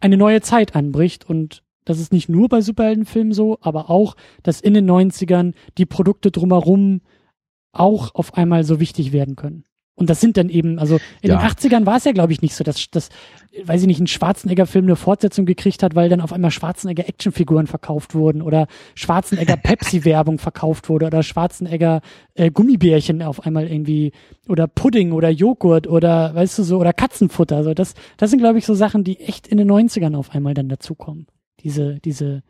eine neue Zeit anbricht und das ist nicht nur bei Superheldenfilmen so, aber auch, dass in den 90ern die Produkte drumherum auch auf einmal so wichtig werden können. Und das sind dann eben, also in Ja. den 80ern war es ja, glaube ich, nicht so, dass, dass, weiß ich nicht, ein Schwarzenegger-Film eine Fortsetzung gekriegt hat, weil dann auf einmal Schwarzenegger-Actionfiguren verkauft wurden oder Schwarzenegger-Pepsi-Werbung verkauft wurde oder Schwarzenegger-Gummibärchen auf einmal irgendwie oder Pudding oder Joghurt oder, weißt du so, oder Katzenfutter. Also das, das sind, glaube ich, so Sachen, die echt in den 90ern auf einmal dann dazukommen. Diese, diese,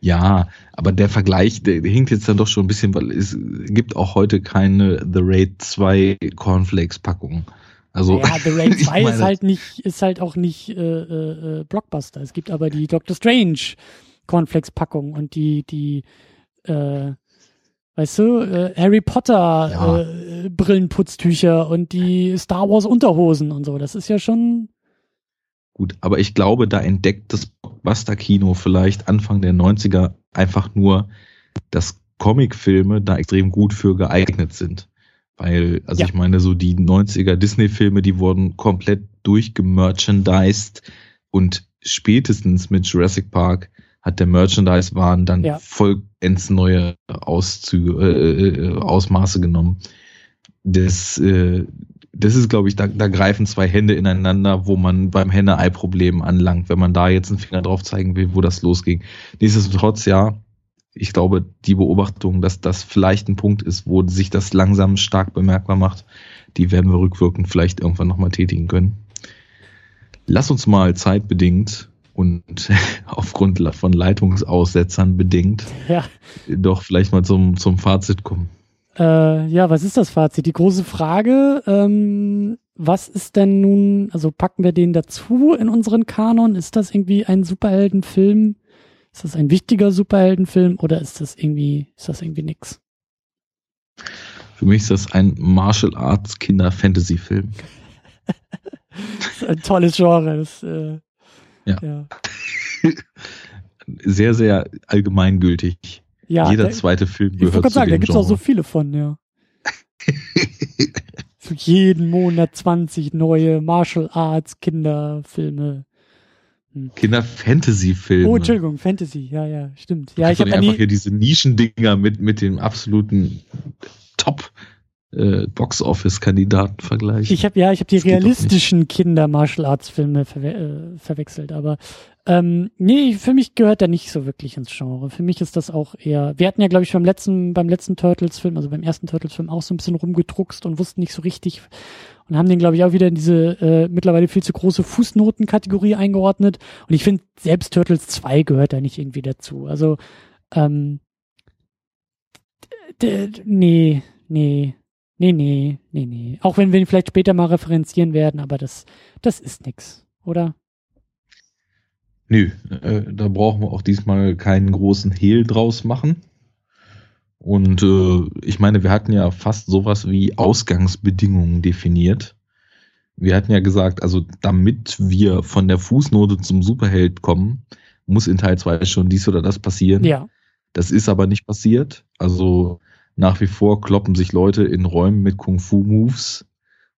Ja, aber der Vergleich, der, der hinkt jetzt dann doch schon ein bisschen, weil es gibt auch heute keine The Raid 2 Cornflakes-Packung. Also, ja, The Raid ich 2 ist meine- halt nicht, ist halt auch nicht äh, äh, äh, Blockbuster. Es gibt aber die Doctor Strange Cornflakes-Packung und die, die, äh, weißt du, äh, Harry Potter Ja. äh, Brillenputztücher und die Star Wars Unterhosen und so. Das ist ja schon, Gut, aber ich glaube, da entdeckt das Blockbuster-Kino vielleicht Anfang der 90er einfach nur, dass Comicfilme da extrem gut für geeignet sind. Weil, also Ja. ich meine, so die 90er Disney-Filme, die wurden komplett durchgemerchandised und spätestens mit Jurassic Park hat der Merchandise-Wahn dann Ja. vollends neue Auszüge, äh, äh, Ausmaße genommen. Das, äh, das ist, glaube ich, da, da greifen zwei Hände ineinander, wo man beim Henne-Ei-Problem anlangt, wenn man da jetzt einen Finger drauf zeigen will, wo das losging. Nichtsdestotrotz, ja, ich glaube, die Beobachtung, dass das vielleicht ein Punkt ist, wo sich das langsam stark bemerkbar macht, die werden wir rückwirkend vielleicht irgendwann nochmal tätigen können. Lass uns mal zeitbedingt und aufgrund von Leitungsaussetzern bedingt ja. doch vielleicht mal zum, zum Fazit kommen. Äh, ja, was ist das Fazit? Die große Frage, ähm, was ist denn nun, also packen wir den dazu in unseren Kanon? Ist das irgendwie ein Superheldenfilm? Ist das ein wichtiger Superheldenfilm oder ist das irgendwie, ist das irgendwie nix? Für mich ist das ein Martial Arts Kinder Fantasy Film. Das ist ein tolles Genre. Das, äh, Ja. ja. Sehr, sehr allgemeingültig. Ja, Jeder da, zweite Film ich gehört gerade zu sagen, da dem gibt's auch so viele von, ja. so jeden Monat 20 neue Martial Arts Kinderfilme. Kinder Fantasy Filme. Oh, Entschuldigung, Fantasy, ja, ja, stimmt. Ja, ich habe einfach hier diese Nischendinger mit, mit dem absoluten Top äh, Box Office Kandidaten vergleichen. Ich habe ja, ich habe die Das realistischen Kinder Martial Arts Filme verwe äh, verwechselt, aber ähm, nee, für mich gehört er nicht so wirklich ins Genre. Für mich ist das auch eher. Wir hatten ja, glaube ich, beim letzten beim letzten Turtles Film, also beim ersten Turtles Film auch so ein bisschen rumgedruckst und wussten nicht so richtig und haben den, glaube ich, auch wieder in diese äh, mittlerweile viel zu große Fußnotenkategorie eingeordnet. Und ich finde, selbst Turtles 2 gehört da nicht irgendwie dazu. Also ähm, nee, nee, Nee, nee, nee, nee. Auch wenn wir ihn vielleicht später mal referenzieren werden, aber das, das ist nix, oder? Nö, äh, da brauchen wir auch diesmal keinen großen Hehl draus machen. Und äh, ich meine, wir hatten ja fast sowas wie Ausgangsbedingungen definiert. Wir hatten ja gesagt, also damit wir von der Fußnote zum Superheld kommen, muss in Teil 2 schon dies oder das passieren. Ja. Das ist aber nicht passiert. Also nach wie vor kloppen sich Leute in Räumen mit Kung-Fu-Moves.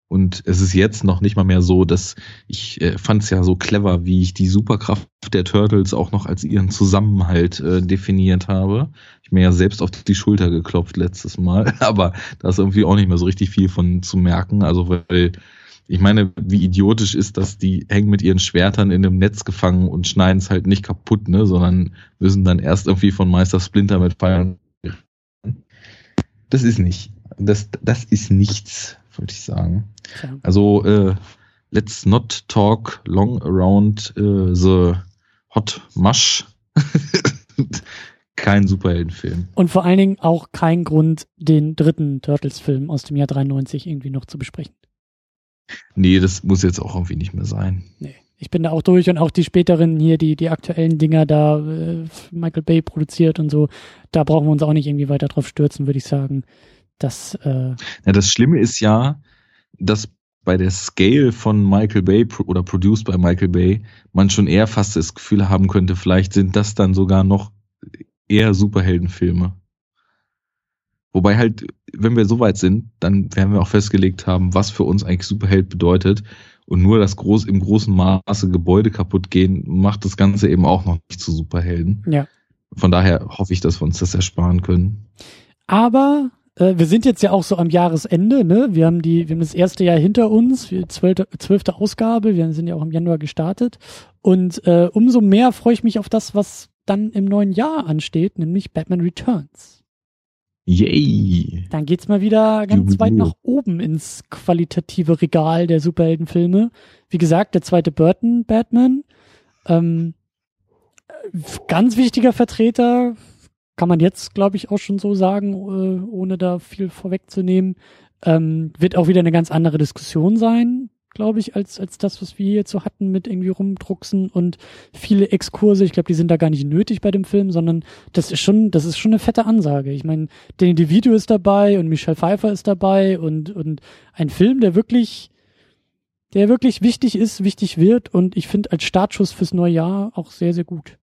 Und es ist jetzt noch nicht mal mehr so, dass ich äh, fand es ja so clever, wie ich die Superkraft der Turtles auch noch als ihren Zusammenhalt äh, definiert habe. Ich mir ja selbst auf die Schulter geklopft letztes Mal, aber da ist irgendwie auch nicht mehr so richtig viel von zu merken. Also weil ich meine, wie idiotisch ist das, die hängen mit ihren Schwertern in einem Netz gefangen und schneiden es halt nicht kaputt, ne, sondern müssen dann erst irgendwie von Meister Splinter mit Pfeilen. Das ist nicht. Das, das ist nichts, wollte ich sagen. Tja. Also, äh, let's not talk long around äh, the hot mush. kein Superheldenfilm. Und vor allen Dingen auch kein Grund, den dritten Turtles-Film aus dem Jahr 93 irgendwie noch zu besprechen. Nee, das muss jetzt auch irgendwie nicht mehr sein. Nee. Ich bin da auch durch und auch die späteren hier, die, die aktuellen Dinger da, äh, Michael Bay produziert und so, da brauchen wir uns auch nicht irgendwie weiter drauf stürzen, würde ich sagen. Das, äh ja, das Schlimme ist ja, dass bei der Scale von Michael Bay oder produced bei Michael Bay man schon eher fast das Gefühl haben könnte, vielleicht sind das dann sogar noch eher Superheldenfilme. Wobei halt, wenn wir so weit sind, dann werden wir auch festgelegt haben, was für uns eigentlich Superheld bedeutet. Und nur das groß, im großen Maße Gebäude kaputt gehen, macht das Ganze eben auch noch nicht zu Superhelden. Ja. Von daher hoffe ich, dass wir uns das ersparen können. Aber äh, wir sind jetzt ja auch so am Jahresende, ne? Wir haben die, wir haben das erste Jahr hinter uns, die zwölfte, zwölfte Ausgabe, wir sind ja auch im Januar gestartet. Und äh, umso mehr freue ich mich auf das, was dann im neuen Jahr ansteht, nämlich Batman Returns. Yay! Dann geht's mal wieder ganz weit nach oben ins qualitative Regal der Superheldenfilme. Wie gesagt, der zweite Burton Batman. Ähm, ganz wichtiger Vertreter, kann man jetzt, glaube ich, auch schon so sagen, äh, ohne da viel vorwegzunehmen. Ähm, wird auch wieder eine ganz andere Diskussion sein, glaube ich, als, als das, was wir jetzt so hatten mit irgendwie rumdrucksen und viele Exkurse. Ich glaube, die sind da gar nicht nötig bei dem Film, sondern das ist schon, das ist schon eine fette Ansage. Ich meine, Danny DeVito ist dabei und Michelle Pfeiffer ist dabei und, und ein Film, der wirklich, der wirklich wichtig ist, wichtig wird und ich finde als Startschuss fürs neue Jahr auch sehr, sehr gut.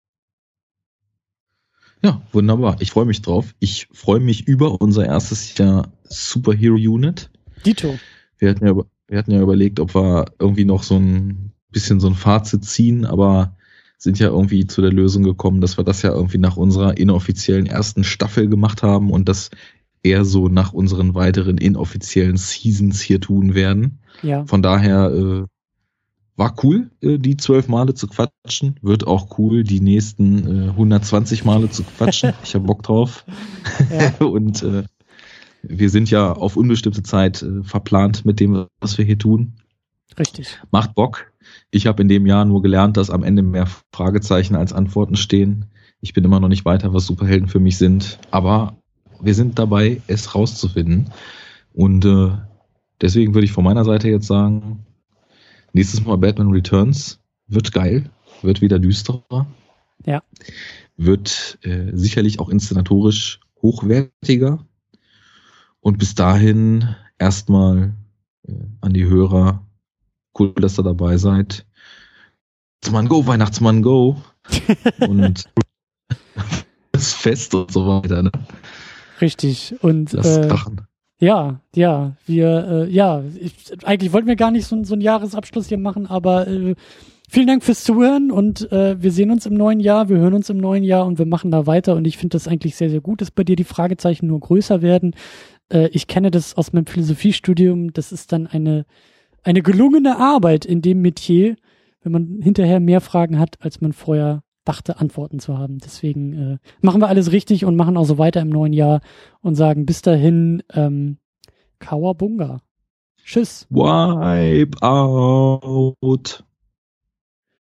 Ja, wunderbar. Ich freue mich drauf. Ich freue mich über unser erstes Jahr Superhero Unit. Dito. Wir hatten ja, wir hatten ja überlegt, ob wir irgendwie noch so ein bisschen so ein Fazit ziehen, aber sind ja irgendwie zu der Lösung gekommen, dass wir das ja irgendwie nach unserer inoffiziellen ersten Staffel gemacht haben und das eher so nach unseren weiteren inoffiziellen Seasons hier tun werden. Ja. Von daher äh, war cool, äh, die zwölf Male zu quatschen. Wird auch cool, die nächsten äh, 120 Male zu quatschen. Ich habe Bock drauf. Ja. und äh, wir sind ja auf unbestimmte Zeit äh, verplant mit dem, was wir hier tun. Richtig. Macht Bock. Ich habe in dem Jahr nur gelernt, dass am Ende mehr Fragezeichen als Antworten stehen. Ich bin immer noch nicht weiter, was Superhelden für mich sind. Aber wir sind dabei, es rauszufinden. Und äh, deswegen würde ich von meiner Seite jetzt sagen, nächstes Mal Batman Returns wird geil, wird wieder düsterer. Ja. Wird äh, sicherlich auch inszenatorisch hochwertiger. Und bis dahin erstmal äh, an die Hörer, cool, dass ihr dabei seid. Weihnachtsmann go, Weihnachtsmann go. Und das Fest und so weiter. Ne? Richtig. Und Das äh, ja, ja, wir, äh, ja, ich, eigentlich wollten wir gar nicht so, so einen Jahresabschluss hier machen, aber äh, vielen Dank fürs Zuhören und äh, wir sehen uns im neuen Jahr, wir hören uns im neuen Jahr und wir machen da weiter und ich finde das eigentlich sehr, sehr gut, dass bei dir die Fragezeichen nur größer werden. Äh, ich kenne das aus meinem Philosophiestudium, das ist dann eine, eine gelungene Arbeit in dem Metier, wenn man hinterher mehr Fragen hat, als man vorher dachte, Antworten zu haben. Deswegen äh, machen wir alles richtig und machen auch so weiter im neuen Jahr und sagen bis dahin ähm, Kawabunga. Tschüss. Wipe out.